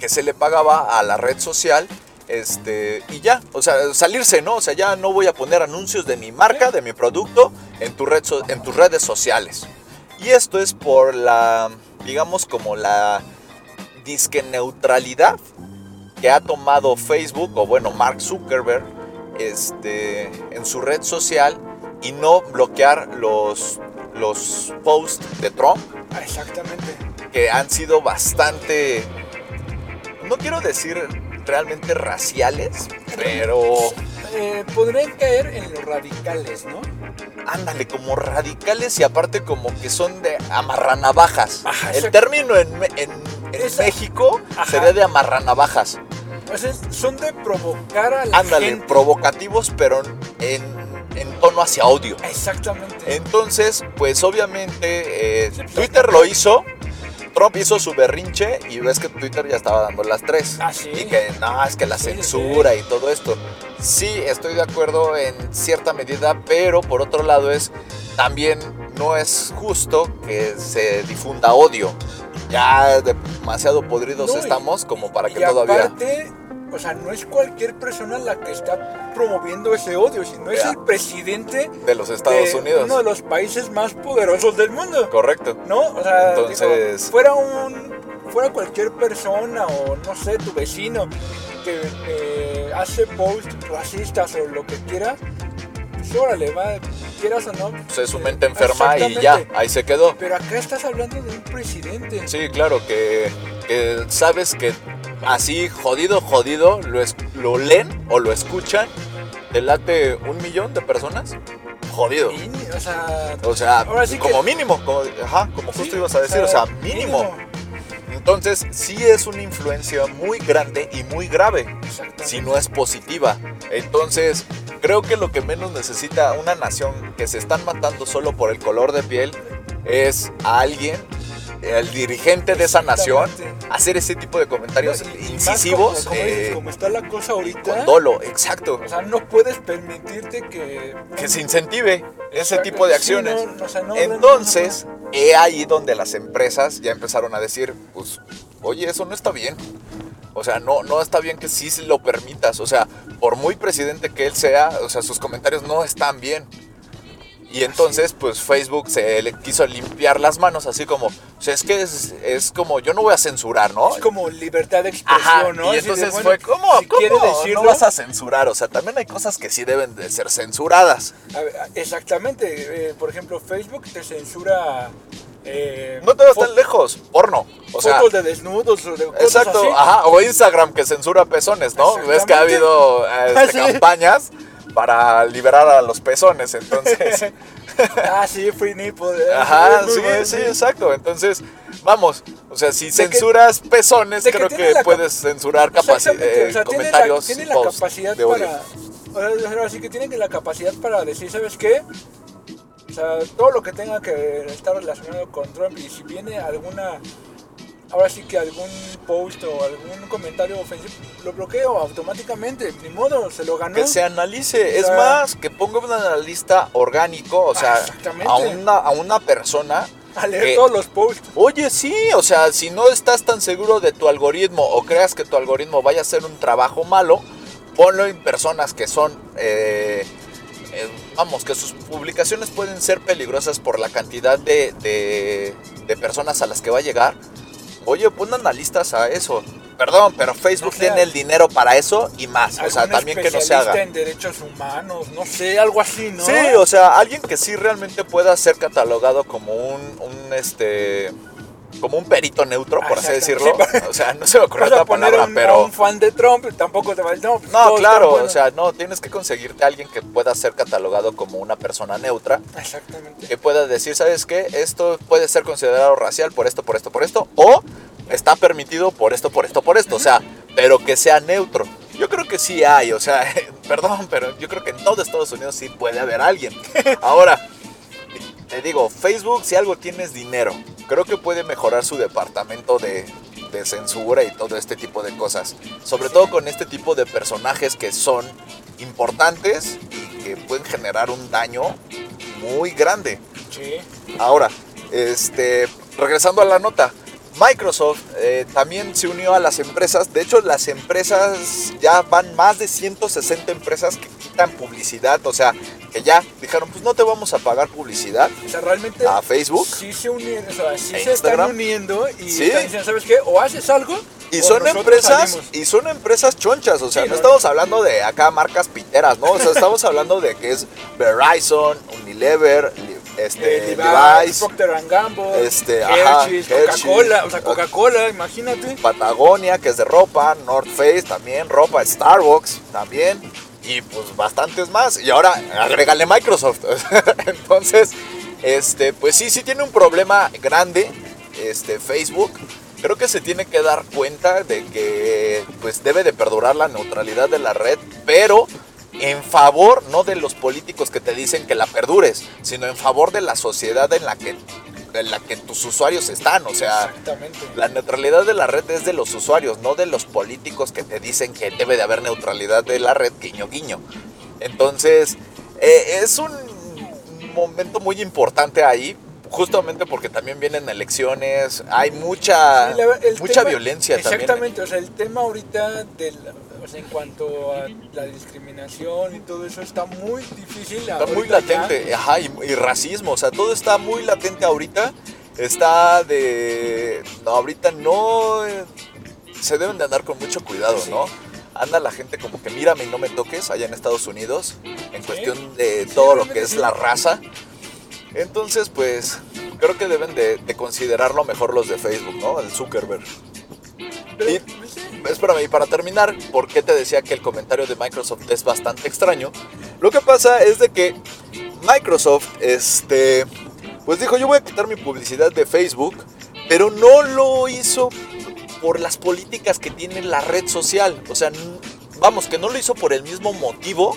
S2: que se le pagaba a la red social este, y ya, o sea, salirse, ¿no? O sea, ya no voy a poner anuncios de mi marca, de mi producto en, tu red so- en tus redes sociales. Y esto es por la, digamos, como la disque neutralidad que ha tomado Facebook, o bueno, Mark Zuckerberg, este, en su red social y no bloquear los, los posts de Trump
S3: exactamente.
S2: que han sido bastante, no quiero decir realmente raciales, pero
S3: Eh, podrían caer en los radicales, ¿no?
S2: ándale, como radicales y aparte como que son de amarranavajas.
S3: Ajá,
S2: El término en, en- en
S3: Esa-
S2: México
S3: Ajá.
S2: sería de amarranavajas.
S3: O sea, son de provocar a la
S2: Ándale,
S3: gente.
S2: provocativos, pero en, en tono hacia odio.
S3: Exactamente.
S2: Entonces, pues obviamente eh,
S3: pues,
S2: Twitter lo hizo, Trump hizo su berrinche y ves que Twitter ya estaba dando las tres.
S3: Ah, sí.
S2: Y que no, es que la
S3: Sí, sí.
S2: censura y todo esto. Sí, estoy de acuerdo en cierta medida, pero por otro lado es también no es justo que se difunda odio. Ya demasiado podridos
S3: No,
S2: estamos como para que
S3: y
S2: todavía...
S3: aparte, o sea, no es cualquier persona la que está promoviendo ese odio, sino es el presidente
S2: De los Estados
S3: de
S2: Unidos.
S3: uno de los países más poderosos del mundo.
S2: Correcto.
S3: ¿No? O sea, digo,
S2: Entonces-
S3: fuera un fuera cualquier persona o no sé, tu vecino que eh, hace posts racistas o lo que quiera, pues órale, va, quieras o no.
S2: Pues es su mente enferma y ya, ahí se quedó.
S3: Pero acá estás hablando de un presidente.
S2: Sí, claro, que, que sabes que así jodido, jodido, lo, es- lo leen o lo escuchan, te late un millón de personas. Jodido.
S3: Y, o sea,
S2: O sea,
S3: sí que-
S2: como mínimo, como, ajá, como justo
S3: sí,
S2: ibas a decir, o sea, mínimo. Entonces, sí es una influencia muy grande y muy grave, si no es positiva. Entonces, creo que lo que menos necesita una nación que se están matando solo por el color de piel es a alguien, el dirigente de esa nación, hacer ese tipo de comentarios
S3: Y- y más
S2: incisivos
S3: como, como dices,
S2: eh,
S3: como está la cosa ahorita.
S2: con dolo, exacto.
S3: O sea, no puedes permitirte que.
S2: Que se incentive ese tipo de
S3: sí,
S2: acciones.
S3: no, o sea, no,
S2: Entonces, he ahí donde las empresas ya empezaron a decir, pues, oye, eso no está bien. O sea, no, no está bien que sí lo permitas. O sea, por muy presidente que él sea, o sea, sus comentarios no están bien. Y entonces, pues Facebook se le quiso limpiar las manos, así como, o sea, es que es, es como, yo no voy a censurar, ¿no?
S3: Es como libertad de expresión,
S2: Ajá,
S3: ¿no?
S2: y
S3: de,
S2: entonces
S3: bueno,
S2: fue, ¿cómo?
S3: si decirlo-
S2: No vas a censurar, o sea, también hay cosas que sí deben de ser censuradas.
S3: A ver, exactamente. eh, por ejemplo, Facebook te censura. eh,
S2: No te vas tan lejos, porno. O sea,
S3: fotos de desnudos o de cosas
S2: exacto,
S3: así.
S2: ajá, o Instagram que censura pezones, ¿no? Ves que ha habido eh, este, (laughs)
S3: Sí.
S2: campañas para liberar a los pezones, entonces... (laughs)
S3: ah, sí, Free Nipple. eh,
S2: Ajá, sí, sí, exacto. Entonces, vamos, o sea, si censuras pezones,
S3: que
S2: creo que puedes censurar capaci-
S3: Exactamente,
S2: eh,
S3: o sea, tiene la,
S2: comentarios
S3: tiene la capacidad
S2: de odio.
S3: para. ahora- Así que tienen la capacidad para decir, ¿sabes qué? O sea, todo lo que tenga que estar relacionado con Trump y si viene alguna. Ahora sí que algún post o algún comentario ofensivo, lo bloqueo automáticamente. Ni modo, se lo ganó.
S2: Que se analice,
S3: O
S2: es más, que ponga un analista orgánico, o sea, a una, a una persona.
S3: A leer
S2: que-
S3: todos los posts.
S2: Oye, sí, o sea, si no estás tan seguro de tu algoritmo o creas que tu algoritmo vaya a hacer un trabajo malo, ponlo en personas que son, eh, eh, vamos, que sus publicaciones pueden ser peligrosas por la cantidad de, de- de personas a las que va a llegar. Oye, pon analistas a eso. Perdón, pero Facebook
S3: sea,
S2: tiene el dinero para eso y más. O sea, también que no se haga.
S3: en derechos humanos, no sé, algo así, ¿no?
S2: Sí, o sea, alguien que sí realmente pueda ser catalogado como un, un este, como un perito neutro, por así decirlo.
S3: Sí, (laughs)
S2: O sea, no se me ocurrió otra palabra,
S3: un,
S2: pero...
S3: un fan de Trump, tampoco te va a no, pues,
S2: No, claro,
S3: buenos.
S2: o sea, no, tienes que conseguirte a alguien que pueda ser catalogado como una persona neutra,
S3: Exactamente.
S2: que pueda decir, ¿sabes qué? Esto puede ser considerado racial por esto, por esto, por esto, o está permitido por esto, por esto, por esto, o sea, pero que sea neutro. Yo creo que sí hay, o sea, (laughs) perdón, pero yo creo que en todo Estados Unidos sí puede haber alguien. (laughs) Ahora, te digo, Facebook si algo tiene es dinero. Creo que puede mejorar su departamento de, de censura y todo este tipo de cosas. Sobre todo con este tipo de personajes que son importantes y que pueden generar un daño muy grande.
S3: Sí.
S2: Ahora, este, regresando a la nota, Microsoft eh, también se unió a las empresas. De hecho, las empresas ya van más de 160 empresas que quitan publicidad. O sea, que ya dijeron, pues no te vamos a pagar publicidad
S3: O sea, realmente
S2: a Facebook.
S3: sí se unieron, o sea, sí
S2: ¿E
S3: se están uniendo y
S2: Sí.
S3: están diciendo, ¿sabes qué? O haces algo
S2: Y
S3: o
S2: son empresas,
S3: salimos.
S2: y son empresas chonchas, o sea,
S3: Sí,
S2: no
S3: no,
S2: estamos hablando de acá marcas piteras, ¿no? O sea, estamos hablando de que es Verizon, Unilever, este,
S3: Eh, Levi's, Procter Gamble,
S2: Este,
S3: Hershey's. Coca-Cola, o sea, Coca-Cola, imagínate.
S2: Patagonia, que es de ropa, North Face también, ropa, Starbucks también, y pues bastantes más. Y ahora agrégale Microsoft. (laughs) Entonces, este, pues sí, sí tiene un problema grande, este, Facebook. Creo que se tiene que dar cuenta de que pues debe de perdurar la neutralidad de la red, pero en favor no de los políticos que te dicen que la perdures, sino en favor de la sociedad en la que en la que tus usuarios están, o sea,
S3: Exactamente.
S2: la neutralidad de la red es de los usuarios, no de los políticos que te dicen que debe de haber neutralidad de la red, guiño, guiño. Entonces, eh, es un momento muy importante ahí, justamente porque también vienen elecciones, hay mucha,
S3: Sí, la
S2: mucha
S3: tema-
S2: violencia también.
S3: Exactamente, o sea, el tema ahorita del, o sea, en cuanto a la discriminación y todo eso está muy difícil.
S2: Está muy
S3: ya.
S2: latente, ajá, y, y racismo, o sea, todo está muy latente ahorita. Está de... No, ahorita no... eh, Se deben de andar con mucho cuidado,
S3: Sí.
S2: ¿no? Anda la gente como que mírame y no me toques allá en Estados Unidos, en cuestión de todo lo que es la raza. Entonces, pues, creo que deben de, de considerarlo mejor los de Facebook, ¿no? El Zuckerberg. Y- Espérame, y para terminar, ¿por qué te decía que el comentario de Microsoft es bastante extraño? Lo que pasa es de que Microsoft, este, pues dijo, yo voy a quitar mi publicidad de Facebook, pero no lo hizo por las políticas que tiene la red social. O sea, vamos, que no lo hizo por el mismo motivo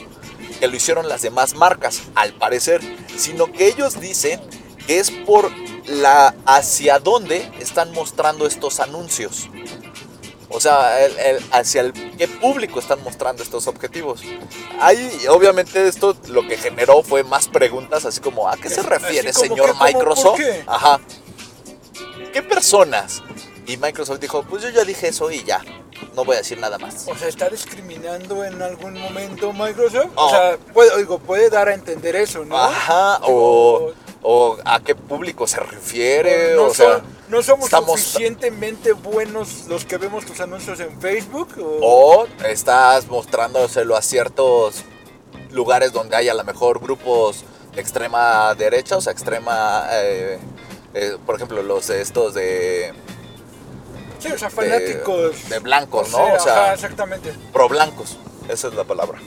S2: que lo hicieron las demás marcas, al parecer, sino que ellos dicen que es por la hacia dónde están mostrando estos anuncios. O sea, el- el- hacia el qué público están mostrando estos objetivos. Ahí, obviamente, esto lo que generó fue más preguntas, así como, ¿a qué se refiere, señor
S3: que.
S2: Microsoft?
S3: ¿Por qué?
S2: Ajá. ¿Qué personas? Y Microsoft dijo, pues yo ya dije eso y ya. No voy a decir nada más.
S3: O sea, ¿está discriminando en algún momento Microsoft?
S2: Oh.
S3: O sea, puede, digo, puede dar a entender eso, ¿no?
S2: Ajá, o, o a qué público se refiere,
S3: no,
S2: o sea,
S3: son- no somos
S2: estamos-
S3: suficientemente buenos los que vemos tus anuncios en Facebook. O,
S2: o estás mostrándoselo a ciertos lugares donde hay a lo mejor grupos de extrema derecha, o sea, extrema, eh, eh, por ejemplo, los estos de,
S3: sí, o sea, fanáticos.
S2: de blancos, ¿no?
S3: Sí,
S2: O sea,
S3: ajá, exactamente.
S2: pro blancos, esa es la palabra.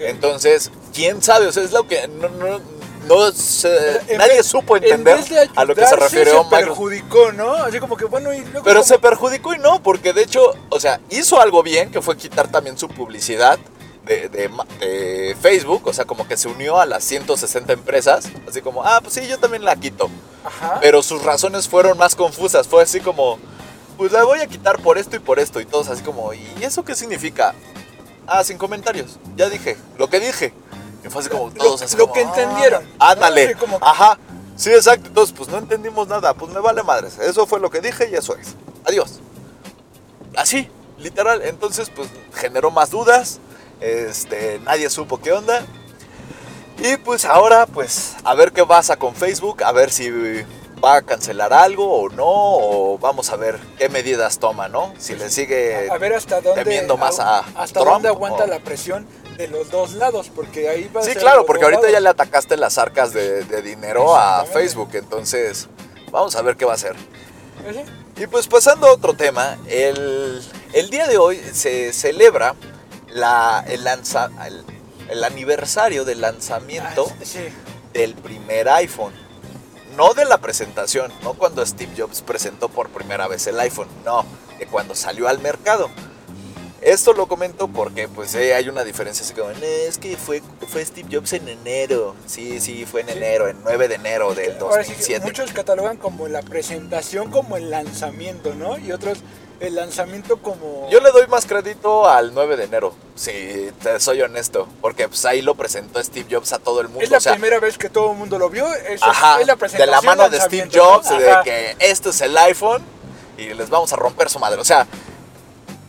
S2: Entonces, quién sabe, o sea, es lo que no, no, no se- nadie
S3: vez-
S2: supo
S3: en
S2: entender a lo que se refiere
S3: se perjudicó, ¿no? Así como que, bueno, y luego.
S2: Pero
S3: como-
S2: se perjudicó y no, porque de hecho, o sea, hizo algo bien, que fue quitar también su publicidad de, de ma- de Facebook, o sea, como que se unió a las 160 empresas, así como, ah, pues sí, yo también la quito.
S3: Ajá.
S2: Pero sus razones fueron más confusas, fue así como, pues la voy a quitar por esto y por esto, y todos así como, ¿y eso qué significa? Ah, sin comentarios, ya dije, lo que dije. Y fue así como,
S3: Lo-
S2: todos así
S3: lo
S2: como,
S3: que
S2: "Ah,
S3: entendieron".
S2: Ándale,
S3: como-
S2: ajá. Sí, exacto. Entonces, pues no entendimos nada. Pues me vale madres. Eso fue lo que dije y eso es. Adiós. Así, literal. Entonces, pues generó más dudas. Este, nadie supo qué onda. Y pues ahora, pues, a ver qué pasa con Facebook. A ver si va a cancelar algo o no. O vamos a ver qué medidas toma, ¿no? Si le sigue...
S3: a ver hasta dónde
S2: temiendo más a
S3: hasta
S2: Trump,
S3: dónde aguanta
S2: o-
S3: la presión de los dos lados porque ahí va a
S2: Sí,
S3: ser
S2: claro, porque ahorita ya le atacaste las arcas de, de dinero a. Facebook. Entonces, vamos a ver qué va a hacer.
S3: ¿Eh, sí?
S2: Y pues pasando a otro tema, el, el día de hoy se celebra la, el, lanza, el, el aniversario del lanzamiento
S3: Ah, sí.
S2: del primer iPhone. No de la presentación, no cuando Steve Jobs presentó por primera vez el iPhone, no, de cuando salió al mercado. Esto lo comento porque pues eh, hay una diferencia así como, "No, es que fue, fue Steve Jobs en enero. Sí, sí, fue en
S3: Sí.
S2: enero, en 9 de enero del
S3: Ahora sí que
S2: 2007.
S3: muchos catalogan como la presentación como el lanzamiento, ¿no? Y otros el lanzamiento como
S2: Yo le doy más crédito al 9 de enero, si te soy honesto, porque pues ahí lo presentó Steve Jobs a todo el mundo.
S3: es la
S2: o sea,
S3: primera vez que todo el mundo lo vio, eso es-
S2: ajá,
S3: es la
S2: de
S3: presentación
S2: la mano de Steve. Jobs, de que este es el iPhone y les vamos a romper su madre. O sea,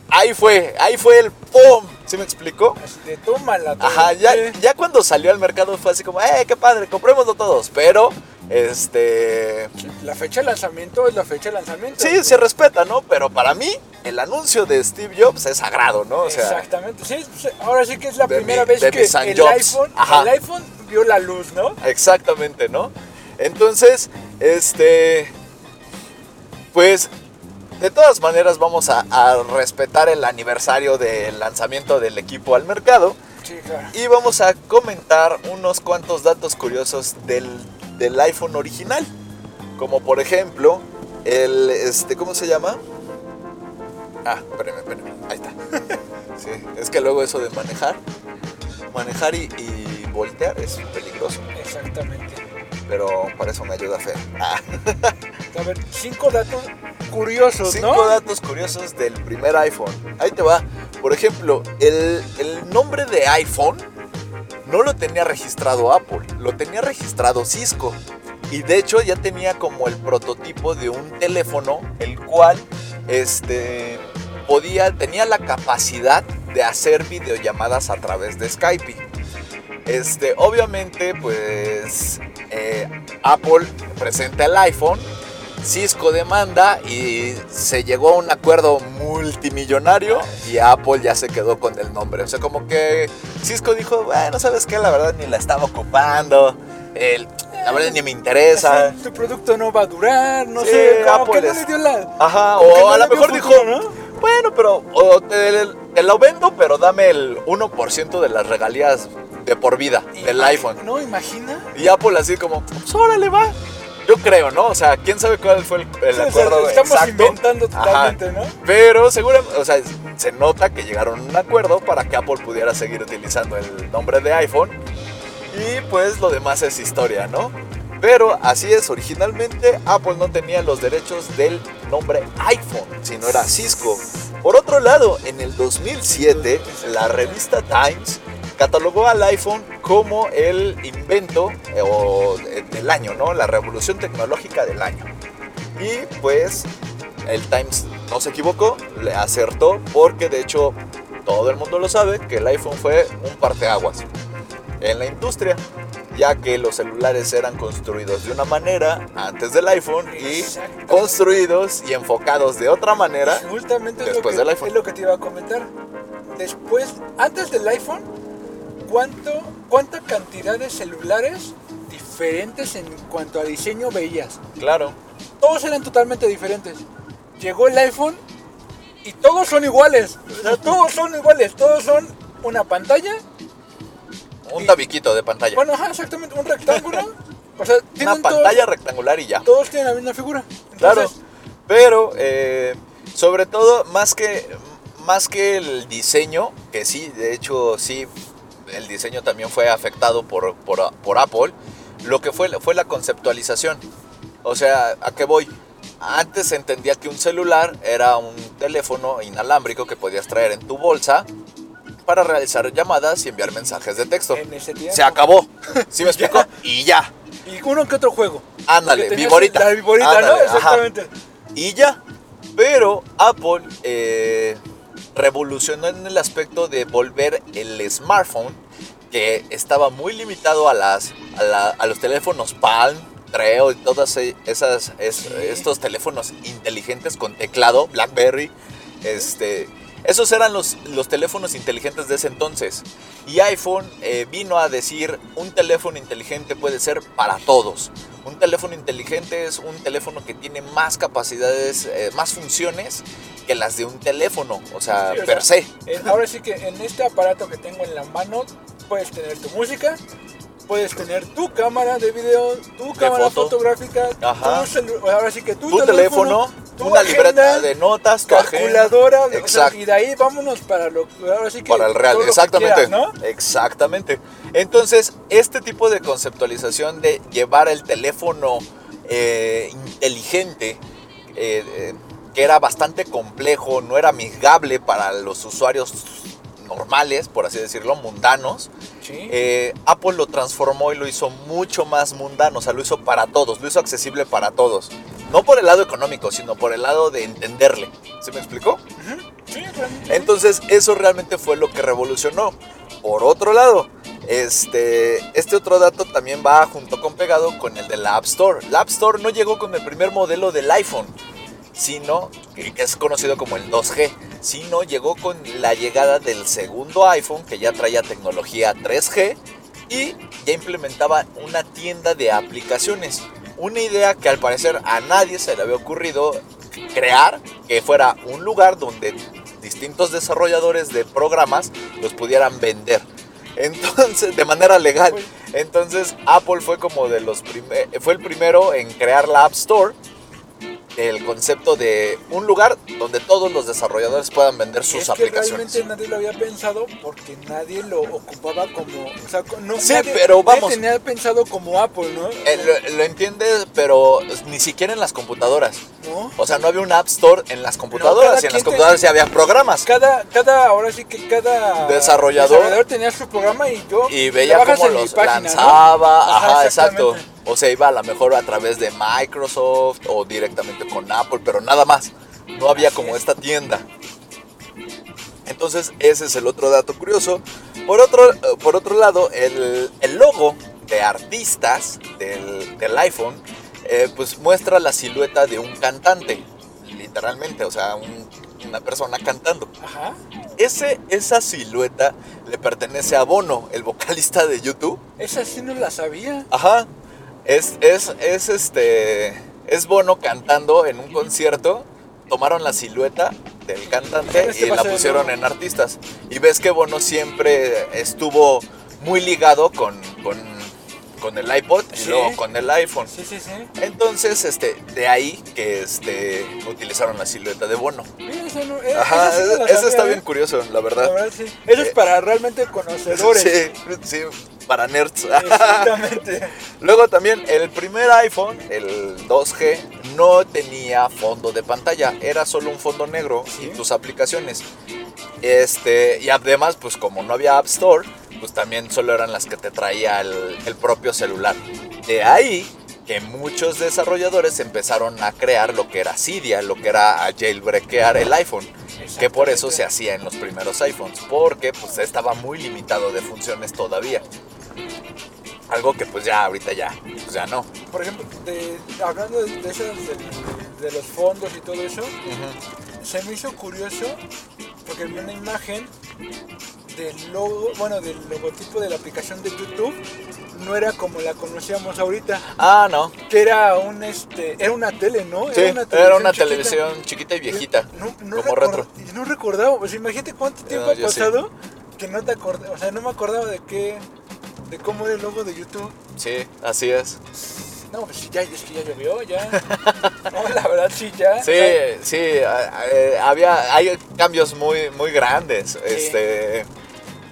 S2: ahí fue, ahí fue el ¡pum! ¿Sí me explico?
S3: Así de tómala. todo.
S2: Ajá, ya,
S3: Eh,
S2: ya cuando salió al mercado fue así como, ¡eh, qué padre! Comprémoslo todos. Pero, este...
S3: La fecha de lanzamiento es la fecha de lanzamiento.
S2: Sí, se respeta, ¿no? Pero para mí, el anuncio de Steve Jobs es sagrado, ¿no? O sea,
S3: Exactamente. Sí, sí, ahora sí que es la primera
S2: mi-
S3: vez que el
S2: Jobs.
S3: iPhone,
S2: Ajá.
S3: el iPhone vio la luz, ¿no?
S2: Exactamente, ¿no? Entonces, este, pues, de todas maneras vamos a, a respetar el aniversario del lanzamiento del equipo al mercado
S3: Sí, claro.
S2: y vamos a comentar unos cuantos datos curiosos del, del iPhone original, como por ejemplo, el, este, ¿cómo se llama? Ah, espérame, espérame, ahí está. (laughs) Sí, es que luego eso de manejar, manejar y, y voltear es peligroso
S3: Exactamente.
S2: pero para eso me ayuda Fer. Ah, (laughs)
S3: A ver, cinco datos curiosos,
S2: cinco
S3: ¿no?
S2: datos curiosos del primer iPhone. Ahí te va. Por ejemplo, el, el nombre de iPhone no lo tenía registrado Apple, lo tenía registrado Cisco. Y de hecho ya tenía como el prototipo de un teléfono, el cual este, podía, tenía la capacidad de hacer videollamadas a través de Skype. Este, obviamente, pues eh, Apple presenta el iPhone, Cisco demanda y se llegó a un acuerdo multimillonario y Apple ya se quedó con el nombre. O sea, como que Cisco dijo, bueno, ¿sabes qué? La verdad ni la estaba ocupando, el- la verdad ni me interesa.
S3: Tu producto no va a durar, no
S2: Sí,
S3: sé, como
S2: Apple
S3: que no le dio la...
S2: Ajá, o
S3: no
S2: a lo mejor dijo, bueno, pero o te, te lo vendo, pero dame el 1% de las regalías de por vida del iPhone.
S3: No, imagina.
S2: Y Apple así como, pues órale, va. Yo creo, ¿no? O sea, quién sabe cuál fue el, el
S3: Sí, o sea,
S2: acuerdo
S3: estamos
S2: exacto.
S3: inventando
S2: Ajá.
S3: totalmente, ¿no?
S2: Pero seguramente, o sea, se nota que llegaron a un acuerdo para que Apple pudiera seguir utilizando el nombre de iPhone. Y pues lo demás es historia, ¿no? Pero así es, originalmente Apple no tenía los derechos del nombre iPhone, sino era Cisco. Por otro lado, en el 2007, la revista Times catalogó al iPhone como el invento eh, o, eh, del año, ¿no? La revolución tecnológica del año. Y pues el Times no se equivocó, le acertó porque de hecho todo el mundo lo sabe que el iPhone fue un parteaguas en la industria, ya que los celulares eran construidos de una manera antes del iPhone y construidos y enfocados de otra manera
S3: Justamente
S2: después
S3: que,
S2: del iPhone.
S3: es lo que te iba a comentar. Después, antes del iPhone, ¿cuánto, ¿cuánta cantidad de celulares diferentes en cuanto a diseño veías?
S2: Claro,
S3: Todos eran totalmente diferentes. Llegó el iPhone y todos son iguales. O sea, todos son iguales. Todos son una pantalla.
S2: un
S3: Y-
S2: tabiquito de pantalla.
S3: Bueno, ajá, exactamente, un rectángulo. O sea, (laughs)
S2: Una
S3: tienen
S2: pantalla rectangular y ya.
S3: todos tienen la misma figura.
S2: Claro, pero eh, sobre todo más que más que el diseño, que sí, de hecho sí, el diseño también fue afectado por, por, por Apple, lo que fue, fue la conceptualización. O sea, ¿a qué voy? Antes se entendía que un celular era un teléfono inalámbrico que podías traer en tu bolsa para realizar llamadas y enviar mensajes de texto.
S3: En ese tiempo.
S2: Se acabó. (laughs) ¿Sí me explico? Y ya.
S3: Y uno que otro juego.
S2: Ándale, viborita.
S3: La viborita,
S2: Ándale,
S3: ¿no?
S2: ajá.
S3: Exactamente.
S2: y ya. Pero Apple eh, revolucionó en el aspecto de volver el smartphone, que estaba muy limitado a, las, a, la- a los teléfonos Palm, Treo y todos esas, es- estos teléfonos inteligentes con teclado, BlackBerry. Este, esos eran los, los teléfonos inteligentes de ese entonces. Y iPhone eh, vino a decir, un teléfono inteligente puede ser para todos. Un teléfono inteligente es un teléfono que tiene más capacidades, eh, más funciones que las de un teléfono, o sea,
S3: Sí, o
S2: per
S3: sea,
S2: se.
S3: en- ahora sí que en este aparato que tengo en la mano puedes tener tu música, puedes tener tu cámara de video, tu cámara
S2: foto.
S3: fotográfica, tu ahora sí que tu,
S2: Tu teléfono, una
S3: agenda,
S2: libreta de notas, tu agenda.
S3: calculadora, sea,
S2: Exacto.
S3: y de ahí vámonos para lo ahora sí que
S2: Para el real, exactamente.
S3: quieras, ¿no?
S2: Exactamente. Entonces, este tipo de conceptualización de llevar el teléfono eh, inteligente, eh, eh, que era bastante complejo, no era amigable para los usuarios normales, por así decirlo, mundanos,
S3: Sí.
S2: eh, Apple lo transformó y lo hizo mucho más mundano, o sea, lo hizo para todos, lo hizo accesible para todos. No por el lado económico, sino por el lado de entenderle. ¿Se me explicó?
S3: Sí.
S2: Entonces, eso realmente fue lo que revolucionó. Por otro lado, este, este otro dato también va junto con pegado con el de la App Store. La App Store no llegó con el primer modelo del iPhone, sino que es conocido como el 2G, sino llegó con la llegada del segundo iPhone que ya traía tecnología 3G y ya implementaba una tienda de aplicaciones. Una idea que al parecer a nadie se le había ocurrido crear, que fuera un lugar donde distintos desarrolladores de programas los pudieran vender. Entonces, de manera legal. Entonces, Apple fue como de los primeros, fue el primero en crear la App Store. El concepto de un lugar donde todos los desarrolladores puedan vender sus
S3: es que
S2: aplicaciones.
S3: realmente nadie lo había pensado porque nadie lo ocupaba como. O sea, no,
S2: Sí,
S3: nadie-
S2: pero
S3: nadie
S2: vamos.
S3: tenía pensado como Apple, ¿no?
S2: Eh, lo, lo entiendes, pero ni siquiera en las computadoras.
S3: ¿No?
S2: O sea, no había un App Store en las computadoras y en las computadoras ya había programas.
S3: Cada, cada, ahora sí que cada
S2: Desarrollador-
S3: tenía su programa y yo.
S2: Y veía cómo los
S3: página, ¿no?
S2: lanzaba,
S3: Ajá,
S2: ajá, exacto. O sea, iba a lo mejor a través de Microsoft o directamente con Apple, pero nada más. No había como
S3: es.
S2: esta tienda. Entonces, ese es el otro dato curioso. Por otro, eh, por otro lado, el, el logo de artistas del, del iPhone, eh, pues muestra la silueta de un cantante, literalmente, o sea, un- una persona cantando.
S3: Ajá.
S2: Ese, esa silueta le pertenece a Bono, el vocalista de YouTube.
S3: Esa sí no la sabía.
S2: Ajá. Es, es, es este. Es Bono cantando en un concierto. Tomaron la silueta del cantante y la pusieron en artistas. Y ves que Bono siempre estuvo muy ligado con, con, con el iPod y luego con el iPhone.
S3: Sí, sí, sí.
S2: Entonces, este, de ahí que este, utilizaron la silueta de Bono.
S3: Esa no- eh,
S2: Ajá,
S3: sí
S2: eso
S3: sabía,
S2: está
S3: ¿eh?
S2: bien curioso, la verdad.
S3: La verdad, sí. Eso es
S2: Eh,
S3: para realmente conocedores. (laughs)
S2: Sí, sí, para nerds. (laughs)
S3: Exactamente.
S2: Luego también el primer iPhone, el 2G, no tenía fondo de pantalla, era solo un fondo negro
S3: Sí.
S2: y tus aplicaciones. Este, y además, pues como no había App Store, pues también solo eran las que te traía el, propio celular. De ahí que muchos desarrolladores empezaron a crear lo que era Cydia, lo que era jailbreakear el iPhone, que por eso se hacía en los primeros iPhones, porque pues estaba muy limitado de funciones todavía. Algo que pues ya ahorita ya, pues ya no.
S3: Por ejemplo, de- hablando de, de, esas, de, de los fondos y todo eso, se me hizo curioso porque vi una imagen del logo, bueno, del logotipo de la aplicación de YouTube, no era como la conocíamos ahorita,
S2: Ah, no.
S3: que era un este, era una tele, ¿no?
S2: Sí, era una
S3: chiquita.
S2: televisión chiquita y viejita,
S3: No, no
S2: como retro.
S3: y no recordaba, pues imagínate cuánto tiempo
S2: No,
S3: ha
S2: sí.
S3: pasado que no te acordaba, o sea, no me acordaba de qué, de cómo era el logo de YouTube.
S2: Sí, así es.
S3: No, pues sí, ya, es que ya llovió, ya. (laughs) No, la verdad sí, ya.
S2: Sí, sí, eh, había, hay cambios muy, muy grandes. Este,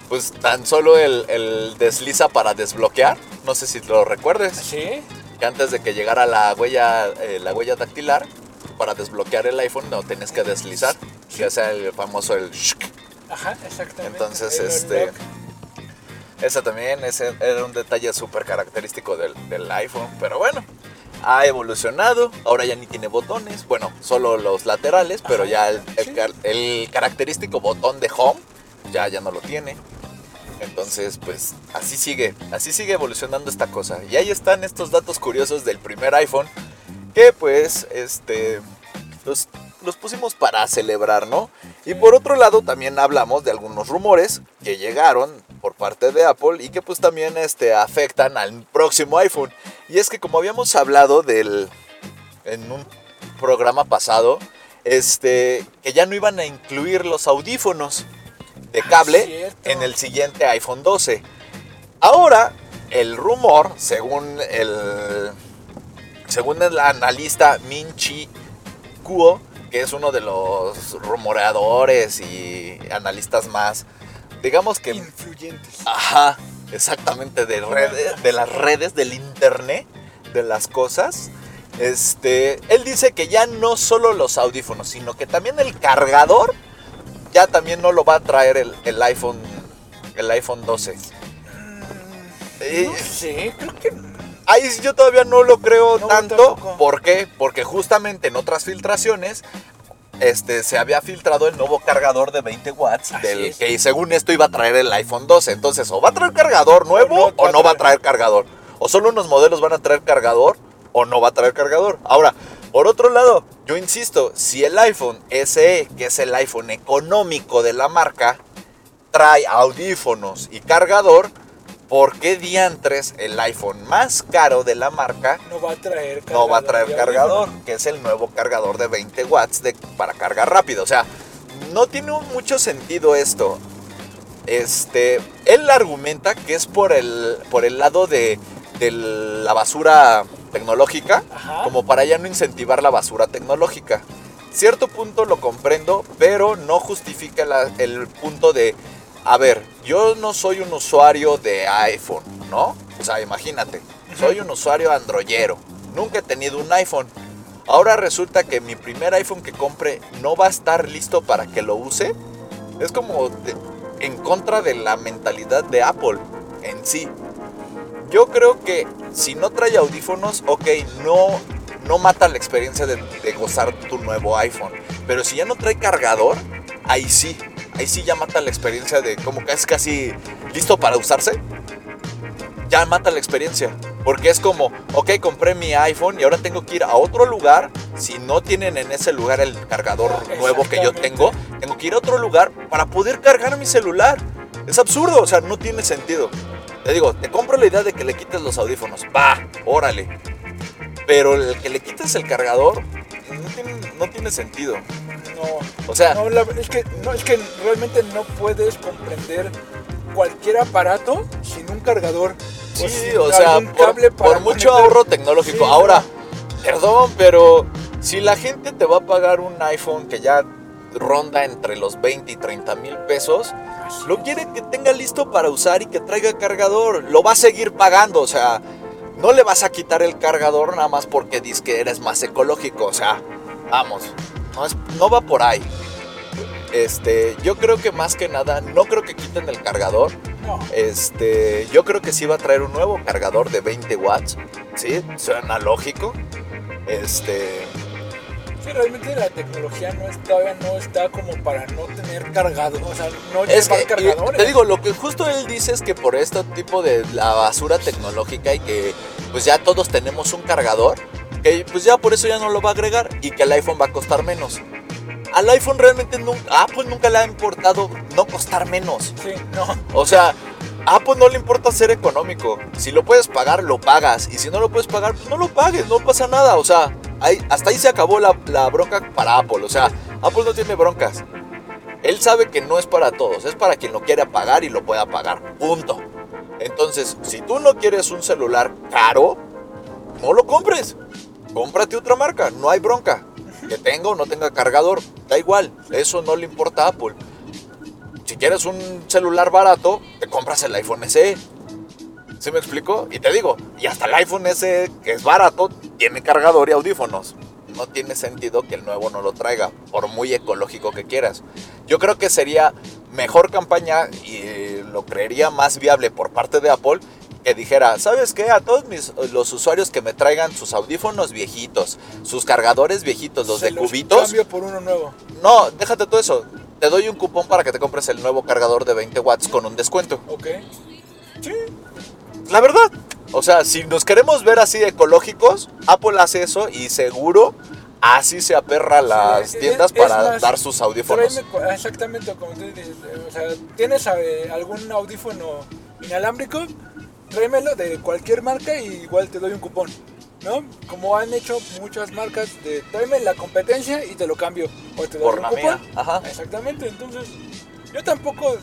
S2: pues tan solo el, el desliza para desbloquear, no sé si lo recuerdes,
S3: ¿Sí?
S2: que antes de que llegara la huella, eh, la huella dactilar, para desbloquear el iPhone no tenés que deslizar, ya sea el famoso el shk.
S3: Ajá, exactamente.
S2: Entonces,
S3: El
S2: este. Ese también ese era un detalle súper característico del, del iPhone, pero bueno. Ha evolucionado, ahora ya ni tiene botones, bueno, solo los laterales, pero
S3: Ajá,
S2: ya el,
S3: sí.
S2: el característico botón de home ya, ya no lo tiene. Entonces, pues así sigue, así sigue evolucionando esta cosa. Y ahí están estos datos curiosos del primer iPhone, que pues, este, los, los pusimos para celebrar, ¿no? Y por otro lado, también hablamos de algunos rumores que llegaron por parte de Apple y que pues también este, afectan al próximo iPhone. Y es que como habíamos hablado del, en un programa pasado, este, que ya no iban a incluir los audífonos de
S3: Ah,
S2: cable en el siguiente iPhone 12. Ahora, el rumor, según el, según el analista Minchi Kuo, que es uno de los rumoreadores y analistas más, digamos que
S3: Influyentes.
S2: Ajá, exactamente, de, red- de las redes, del internet, de las cosas. Este, él dice que ya no solo los audífonos, sino que también el cargador ya también no lo va a traer el, el iPhone, el iPhone 12. Eh,
S3: No sé, creo que.
S2: Ahí yo todavía no lo creo
S3: No,
S2: tanto. ¿Por qué? Porque justamente en otras filtraciones este, se había filtrado el nuevo cargador de 20 watts
S3: Así
S2: del
S3: es.
S2: que según esto iba a traer el iPhone 12. Entonces, o va a traer cargador nuevo
S3: O no
S2: o no va a traer cargador. O solo unos modelos van a traer cargador o no va a traer cargador. Ahora, por otro lado, yo insisto, si el iPhone SE, que es el iPhone económico de la marca, trae audífonos y cargador, ¿por qué diantres el iPhone más caro de la marca
S3: No va a traer cargador.
S2: no va a traer cargador? Que es el nuevo cargador de 20 watts de- para cargar rápido. O sea, no tiene mucho sentido esto. Este, él argumenta que es por el, por el lado de, de la basura tecnológica,
S3: Ajá.
S2: como para ya no incentivar la basura tecnológica. Cierto punto lo comprendo, pero no justifica la- el punto de, a ver, yo no soy un usuario de iPhone, ¿no? O sea, imagínate, soy un usuario androyero, nunca he tenido un iPhone. Ahora resulta que mi primer iPhone que compre no va a estar listo para que lo use. Es como de- en contra de la mentalidad de Apple en sí. Yo creo que si no trae audífonos, ok, no, no mata la experiencia de, de gozar tu nuevo iPhone. Pero si ya no trae cargador, ahí sí. Ahí sí ya mata la experiencia de como que es casi listo para usarse. Ya mata la experiencia. Porque es como, ok, compré mi iPhone y ahora tengo que ir a otro lugar. Si no tienen en ese lugar el cargador nuevo que yo tengo, tengo que ir a otro lugar para poder cargar mi celular. Es absurdo, o sea, no tiene sentido. Te digo, te compro la idea de que le quites los audífonos. Va, órale. Pero el que le quites el cargador no tiene, no tiene sentido.
S3: No.
S2: O sea,
S3: No, la- es, que, no, es que realmente no puedes comprender cualquier aparato sin un cargador.
S2: sí,
S3: sin
S2: o sea, por, por mucho ahorro tecnológico.
S3: Sí,
S2: Ahora, perdón, pero si la gente te va a pagar un iPhone que ya ronda entre los 20 y 30 mil pesos, lo quiere que tenga listo para usar y que traiga cargador. Lo va a seguir pagando, o sea, no le vas a quitar el cargador nada más porque dices que eres más ecológico. O sea, vamos, no, es- no va por ahí. Este, yo creo que más que nada, no creo que quiten el cargador.
S3: No.
S2: Este, yo creo que sí va a traer un nuevo cargador de 20 watts. Sí, suena lógico. Este,
S3: Sí, realmente la tecnología no es, todavía no está como para no tener cargado, o sea, no
S2: es que,
S3: cargadores.
S2: te digo, lo que justo él dice es que por este tipo de la basura tecnológica y que pues ya todos tenemos un cargador, que pues ya por eso ya no lo va a agregar y que el iPhone va a costar menos. Al iPhone realmente nunca, Apple nunca le ha importado no costar menos.
S3: Sí, no.
S2: O sea, a Apple no le importa ser económico. Si lo puedes pagar, lo pagas. Y si no lo puedes pagar, pues no lo pagues, no pasa nada. O sea, hasta ahí se acabó la, la bronca para Apple. O sea, Apple no tiene broncas. Él sabe que no es para todos, es para quien lo quiera pagar y lo pueda pagar. Punto. Entonces, si tú no quieres un celular caro, no lo compres. Cómprate otra marca, no hay bronca. Que tenga o no tenga cargador, da igual. Eso no le importa a Apple. Si quieres un celular barato, te compras el iPhone SE. ¿Sí me explico? Y te digo, y hasta el iPhone SE, que es barato, tiene cargador y audífonos. No tiene sentido que el nuevo no lo traiga, por muy ecológico que quieras. Yo creo que sería mejor campaña y lo creería más viable por parte de Apple que dijera, ¿sabes qué? A todos mis, los usuarios que me traigan sus audífonos viejitos, sus cargadores viejitos, los
S3: Se
S2: de cubitos,
S3: Cambio por uno nuevo.
S2: no, déjate todo eso. Te doy un cupón para que te compres el nuevo cargador de 20 watts con un descuento.
S3: Ok. Sí,
S2: La verdad. O sea, si nos queremos ver así ecológicos, Apple hace eso y seguro así se aperra las
S3: Sí,
S2: tiendas
S3: es
S2: para
S3: más,
S2: dar sus audífonos.
S3: exactamente como tú dices. O sea, ¿tienes eh, algún audífono inalámbrico? Tráemelo de cualquier marca y igual te doy un cupón. ¿No? Como han hecho muchas marcas de tráeme la competencia y te lo cambio. O te doy
S2: Por
S3: un
S2: la
S3: cupón.
S2: mía, ajá.
S3: Exactamente, entonces yo tampoco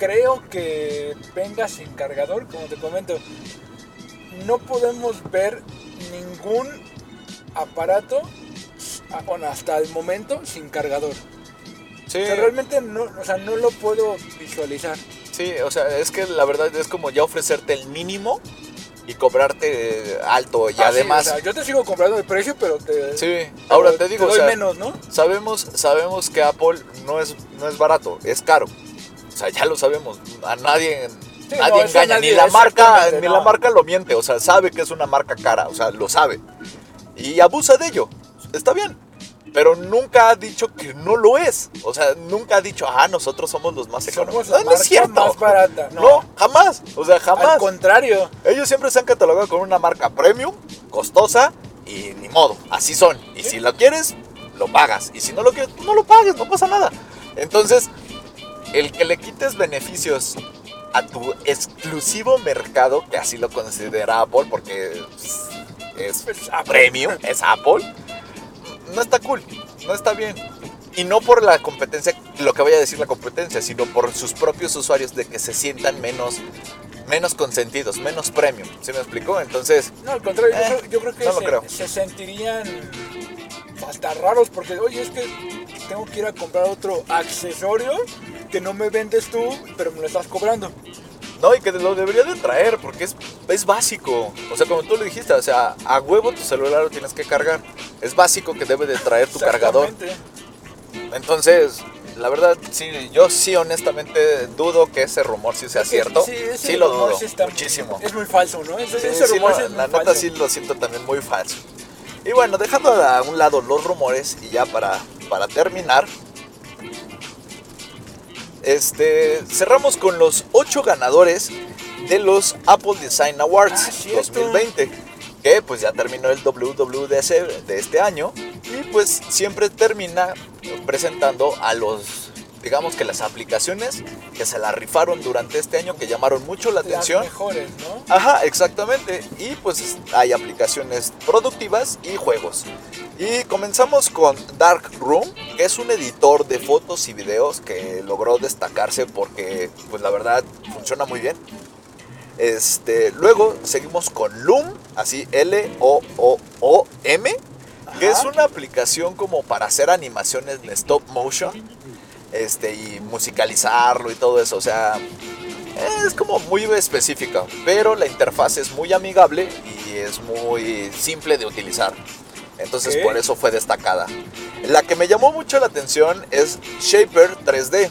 S3: creo que venga sin cargador, como te comento. No podemos ver ningún aparato a- bueno, hasta el momento sin cargador.
S2: Sí,
S3: O sea, realmente no, o sea, no lo puedo visualizar.
S2: sí, o sea, es que la verdad es como ya ofrecerte el mínimo y cobrarte alto. Y
S3: Ah, sí,
S2: además,
S3: o sea, yo te sigo comprando el precio, pero te,
S2: sí, ahora te digo,
S3: doy
S2: sea,
S3: menos, ¿no?
S2: sabemos, sabemos que Apple no es, no es barato, es caro. O sea, ya lo sabemos. A nadie,
S3: Sí,
S2: nadie
S3: no,
S2: engaña,
S3: nadie,
S2: ni la marca, ni
S3: no.
S2: la marca lo miente. O sea, sabe que es una marca cara, o sea, lo sabe. Y abusa de ello. Está bien. Pero nunca ha dicho que no lo es. O sea, nunca ha dicho, ah, nosotros somos los más económicos. No, no es cierto.
S3: más barata. (laughs) No,
S2: No, jamás. O sea,
S3: al
S2: jamás.
S3: contrario.
S2: Ellos siempre se han catalogado como una marca premium, costosa y ni modo, así son. Y si lo quieres, lo pagas. Y si no lo quieres, pues no lo pagues, no pasa nada. Entonces, el que le quites beneficios a tu exclusivo mercado, que así lo considera Apple, porque es,
S3: Apple.
S2: premium, es Apple, no está cool, no está bien. Y no por la competencia, lo que vaya a decir la competencia, sino por sus propios usuarios de que se sientan menos, menos consentidos, menos premium. ¿Sí me explicó? Entonces,
S3: No, al contrario, yo,
S2: Eh,
S3: creo, yo creo que
S2: no
S3: se,
S2: creo.
S3: se sentirían hasta raros porque, oye, es que tengo que ir a comprar otro accesorio que no me vendes tú, pero me lo estás cobrando.
S2: no, y que lo debería de traer porque es, es básico. O sea, como tú lo dijiste, o sea, a huevo tu celular lo tienes que cargar. Es básico que debe de traer tu cargador. Entonces, la verdad, sí, yo sí honestamente dudo que ese rumor sí sea cierto. Sí,
S3: ese
S2: lo
S3: rumor
S2: dudo,
S3: sí está-
S2: muchísimo.
S3: Es muy falso, ¿no? Ese,
S2: Sí,
S3: ese
S2: sí,
S3: rumor sí es
S2: la neta
S3: falso.
S2: sí lo siento también muy falso. Y bueno, dejando a un lado los rumores y ya para, para terminar, este, cerramos con los ocho ganadores de los Apple Design Awards
S3: Ah, cierto.
S2: 2020, que pues ya terminó el WWDC de este año y pues siempre termina presentando a los digamos que las aplicaciones que se la rifaron durante este año que llamaron mucho la
S3: Las
S2: atención.
S3: mejores, ¿no?
S2: Ajá, exactamente. Y pues hay aplicaciones productivas y juegos. Y comenzamos con Dark Room, que es un editor de fotos y videos que logró destacarse porque, pues la verdad, funciona muy bien. Este, luego seguimos con Loom, así L-O-O-O-M, que es una aplicación como para hacer animaciones en stop motion este, y musicalizarlo y todo eso. O sea, es como muy específica, pero la interfaz es muy amigable y es muy simple de utilizar. Entonces por eso fue destacada. La que me llamó mucho la atención es Shaper 3D.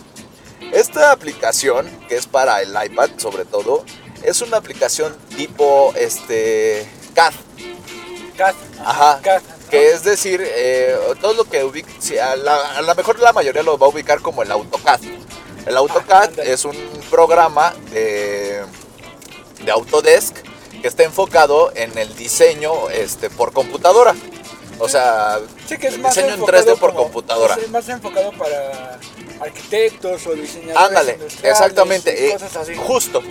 S2: Esta aplicación, que es para el iPad sobre todo, es una aplicación tipo este CAD.
S3: CAD.
S2: Ajá.
S3: CAD.
S2: Que es decir, eh, todo lo que ubica, a, la, lo mejor la mayoría lo va a ubicar como el AutoCAD. El AutoCAD
S3: ándale.
S2: es un programa de, de Autodesk que está enfocado en el diseño este, por computadora. O sea,
S3: Sí, que es
S2: el
S3: más
S2: diseño en
S3: enfocado
S2: 3D por
S3: como-
S2: computadora.
S3: Es más enfocado para arquitectos o diseñadores
S2: Ándale, exactamente,
S3: y
S2: eh,
S3: cosas así.
S2: justo.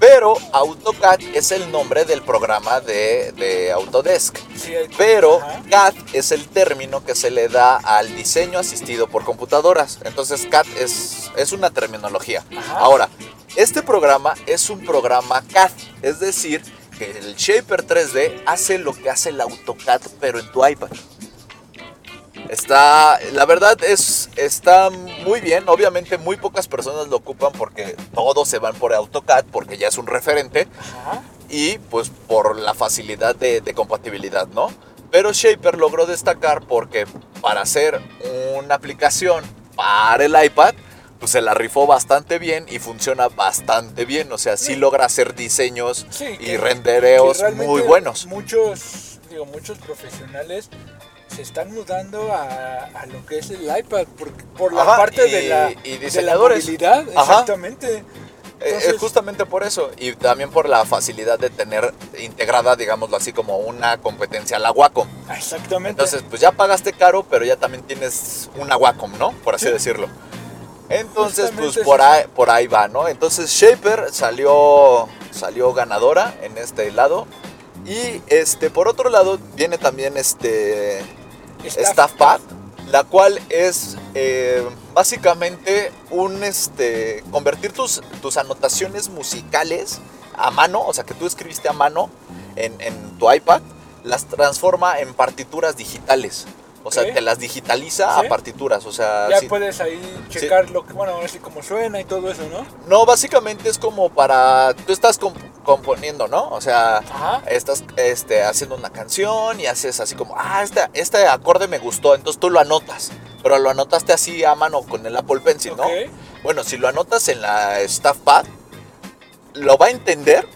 S2: Pero AutoCAD es el nombre del programa de, de Autodesk.
S3: Sí,
S2: Pero. CAD es el término que se le da al diseño asistido por computadoras. Entonces CAD es, es una terminología.
S3: Ajá.
S2: Ahora, este programa es un programa CAD, es decir, que el Shaper 3D hace lo que hace el AutoCAD, pero en tu iPad. Está, la verdad es, está muy bien. Obviamente muy pocas personas lo ocupan porque todos se van por AutoCAD porque ya es un referente
S3: Ajá.
S2: y pues por la facilidad de, de compatibilidad, ¿no? Pero Shaper logró destacar porque para hacer una aplicación para el iPad, pues se la rifó bastante bien y funciona bastante bien. O sea, sí logra hacer diseños
S3: Sí,
S2: y
S3: que-
S2: rendereos
S3: que
S2: muy buenos.
S3: Muchos, digo, muchos profesionales se están mudando a, a lo que es el iPad por, por la
S2: Ajá,
S3: parte
S2: y-
S3: de la,
S2: y
S3: de la
S2: diseñadores.
S3: movilidad. Exactamente.
S2: Eh,
S3: Entonces-
S2: es justamente por eso y también por la facilidad de tener integrada, digámoslo así, como una competencia a la Wacom.
S3: Exactamente.
S2: Entonces, pues ya pagaste caro, pero ya también tienes una Wacom, ¿no? Por así
S3: Sí.
S2: decirlo. Entonces, pues por ahí, por ahí va, ¿no? Entonces Shaper salió, salió ganadora en este lado. Y este, por otro lado, viene también este
S3: Staff
S2: StaffPad, la cual es eh, básicamente un este convertir tus, tus anotaciones musicales a mano, o sea que tú escribiste a mano en, en tu iPad, las transforma en partituras digitales. O sea, te las digitaliza
S3: Sí.
S2: a partituras. O sea,
S3: ya
S2: sí.
S3: puedes ahí checar lo que, bueno, así como suena y todo eso, ¿no?
S2: no, básicamente es como para. Tú estás comp- componiendo, ¿no? O sea,
S3: Ajá.
S2: estás este, haciendo una canción y haces así como, ah, este, este acorde me gustó, entonces tú lo anotas, pero lo anotaste así a mano con el Apple Pencil, ¿no?
S3: Ok.
S2: Bueno, si lo anotas en la Staff Pad, lo va a entender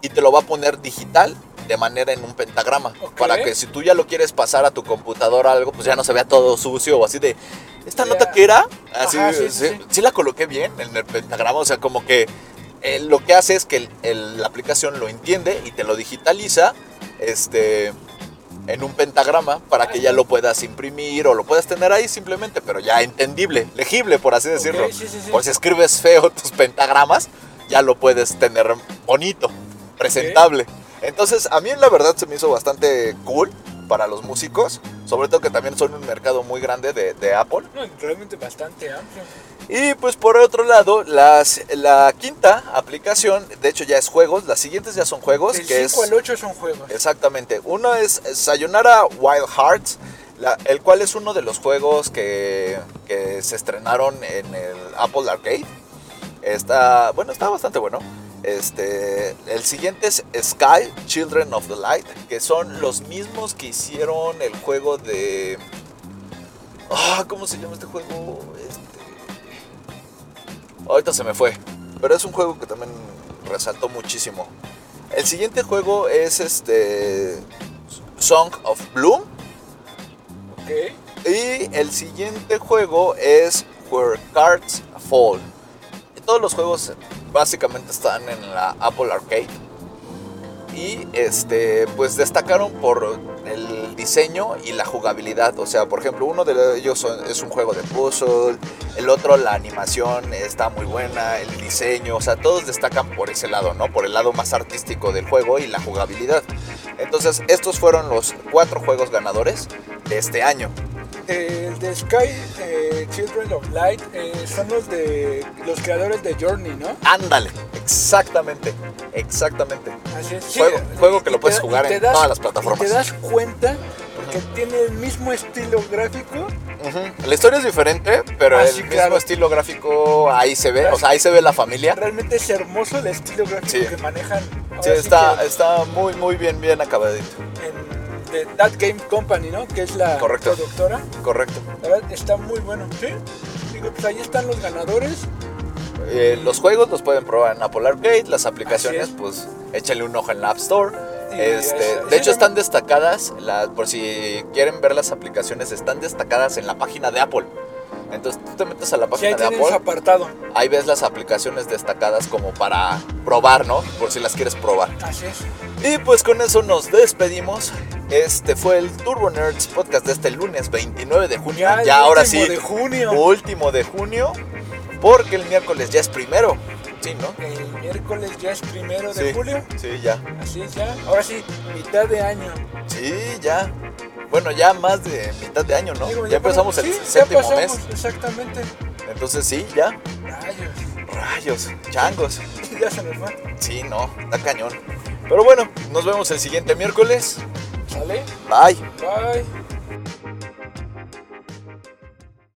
S2: y te lo va a poner digital de manera en un pentagrama, para que si tú ya lo quieres pasar a tu computadora algo, pues ya no se vea todo sucio o así de, ¿esta nota qué era? Así,
S3: Ajá, sí, sí,
S2: sí, la coloqué bien en el pentagrama, o sea, como que eh, lo que hace es que el- el- la aplicación lo entiende y te lo digitaliza este, en un pentagrama para que ya lo puedas imprimir o lo puedas tener ahí simplemente, pero ya entendible, legible, por así decirlo.
S3: Ok, sí, sí, sí.
S2: Por si escribes feo tus pentagramas, ya lo puedes tener bonito, presentable. Entonces, a mí la verdad se me hizo bastante cool para los músicos, sobre todo que también son un mercado muy grande de, de Apple.
S3: No, realmente bastante amplio.
S2: Y pues por otro lado, las, la quinta aplicación, de hecho ya es juegos, las siguientes ya son juegos,
S3: Del
S2: que
S3: 5
S2: es...
S3: al 8 son juegos.
S2: Exactamente. Uno es Sayonara Wild Hearts, la- el cual es uno de los juegos que, que se estrenaron en el Apple Arcade. Está, bueno, está bastante bueno. Este, el siguiente es Sky, Children of the Light, que son los mismos que hicieron el juego de... Ah, ¿Cómo se llama este juego? Este... Ahorita se me fue. Pero es un juego que también resaltó muchísimo. El siguiente juego es este Song of Bloom.
S3: Ok.
S2: Y el siguiente juego es Where Cards Fall. Y todos los juegos básicamente están en la Apple Arcade. Y este, pues destacaron por el diseño y la jugabilidad. O sea, por ejemplo, uno de ellos es un juego de puzzle. El otro, la animación está muy buena. El diseño, o sea, todos destacan por ese lado, ¿no? Por el lado más artístico del juego y la jugabilidad. Entonces, estos fueron los cuatro juegos ganadores de este año.
S3: El de Sky eh, Children of Light eh, son los de los creadores de Journey, ¿no?
S2: Ándale, exactamente, exactamente.
S3: Así es. Sí,
S2: Juego-
S3: y-
S2: juego que lo puedes
S3: da-
S2: jugar en todas las plataformas.
S3: Y te das cuenta que tiene el mismo estilo gráfico.
S2: La historia es diferente, pero
S3: Ah,
S2: el
S3: sí,
S2: mismo
S3: claro.
S2: estilo gráfico ahí se ve, o sea, ahí se ve la familia.
S3: Realmente es hermoso el estilo gráfico
S2: Sí.
S3: que manejan. ahora
S2: Sí,
S3: sí
S2: está,
S3: que
S2: está muy, muy bien, bien acabadito.
S3: en de That Game Company, ¿no? Que es la
S2: Correcto.
S3: productora.
S2: Correcto.
S3: La verdad está muy bueno. Sí. Digo, pues ahí están los ganadores.
S2: eh, los juegos los pueden probar en Apple Arcade, las aplicaciones, pues échenle un ojo en la App Store. Este, de hecho, están destacadas, la- por si quieren ver las aplicaciones, están destacadas en la página de Apple. Entonces tú te metes a la
S3: Sí, ahí
S2: página de Apple,
S3: apartado.
S2: ahí ves las aplicaciones destacadas como para probar, ¿no? Por si las quieres probar.
S3: Así es.
S2: Y pues con eso nos despedimos. Este fue el Turbo Nerds podcast de este lunes 29 de junio.
S3: Ya,
S2: Ya, ahora sí.
S3: de junio.
S2: Último de junio. Porque el miércoles ya es primero. Sí, ¿no?
S3: El miércoles ya es primero de
S2: Sí,
S3: julio.
S2: Sí, ya.
S3: Así es ya. Ahora sí, mitad de año.
S2: Sí, ya. Bueno, ya más de mitad de año, ¿no?
S3: Digo,
S2: ya, empezamos
S3: para-
S2: el
S3: sí, ya
S2: séptimo
S3: pasamos,
S2: mes.
S3: Exactamente.
S2: Entonces sí, ya.
S3: Rayos.
S2: Rayos, changos. (laughs)
S3: ya se nos va.
S2: Sí, no, está cañón. Pero bueno, nos vemos el siguiente miércoles.
S3: ¿Sale?
S2: Bye.
S3: Bye.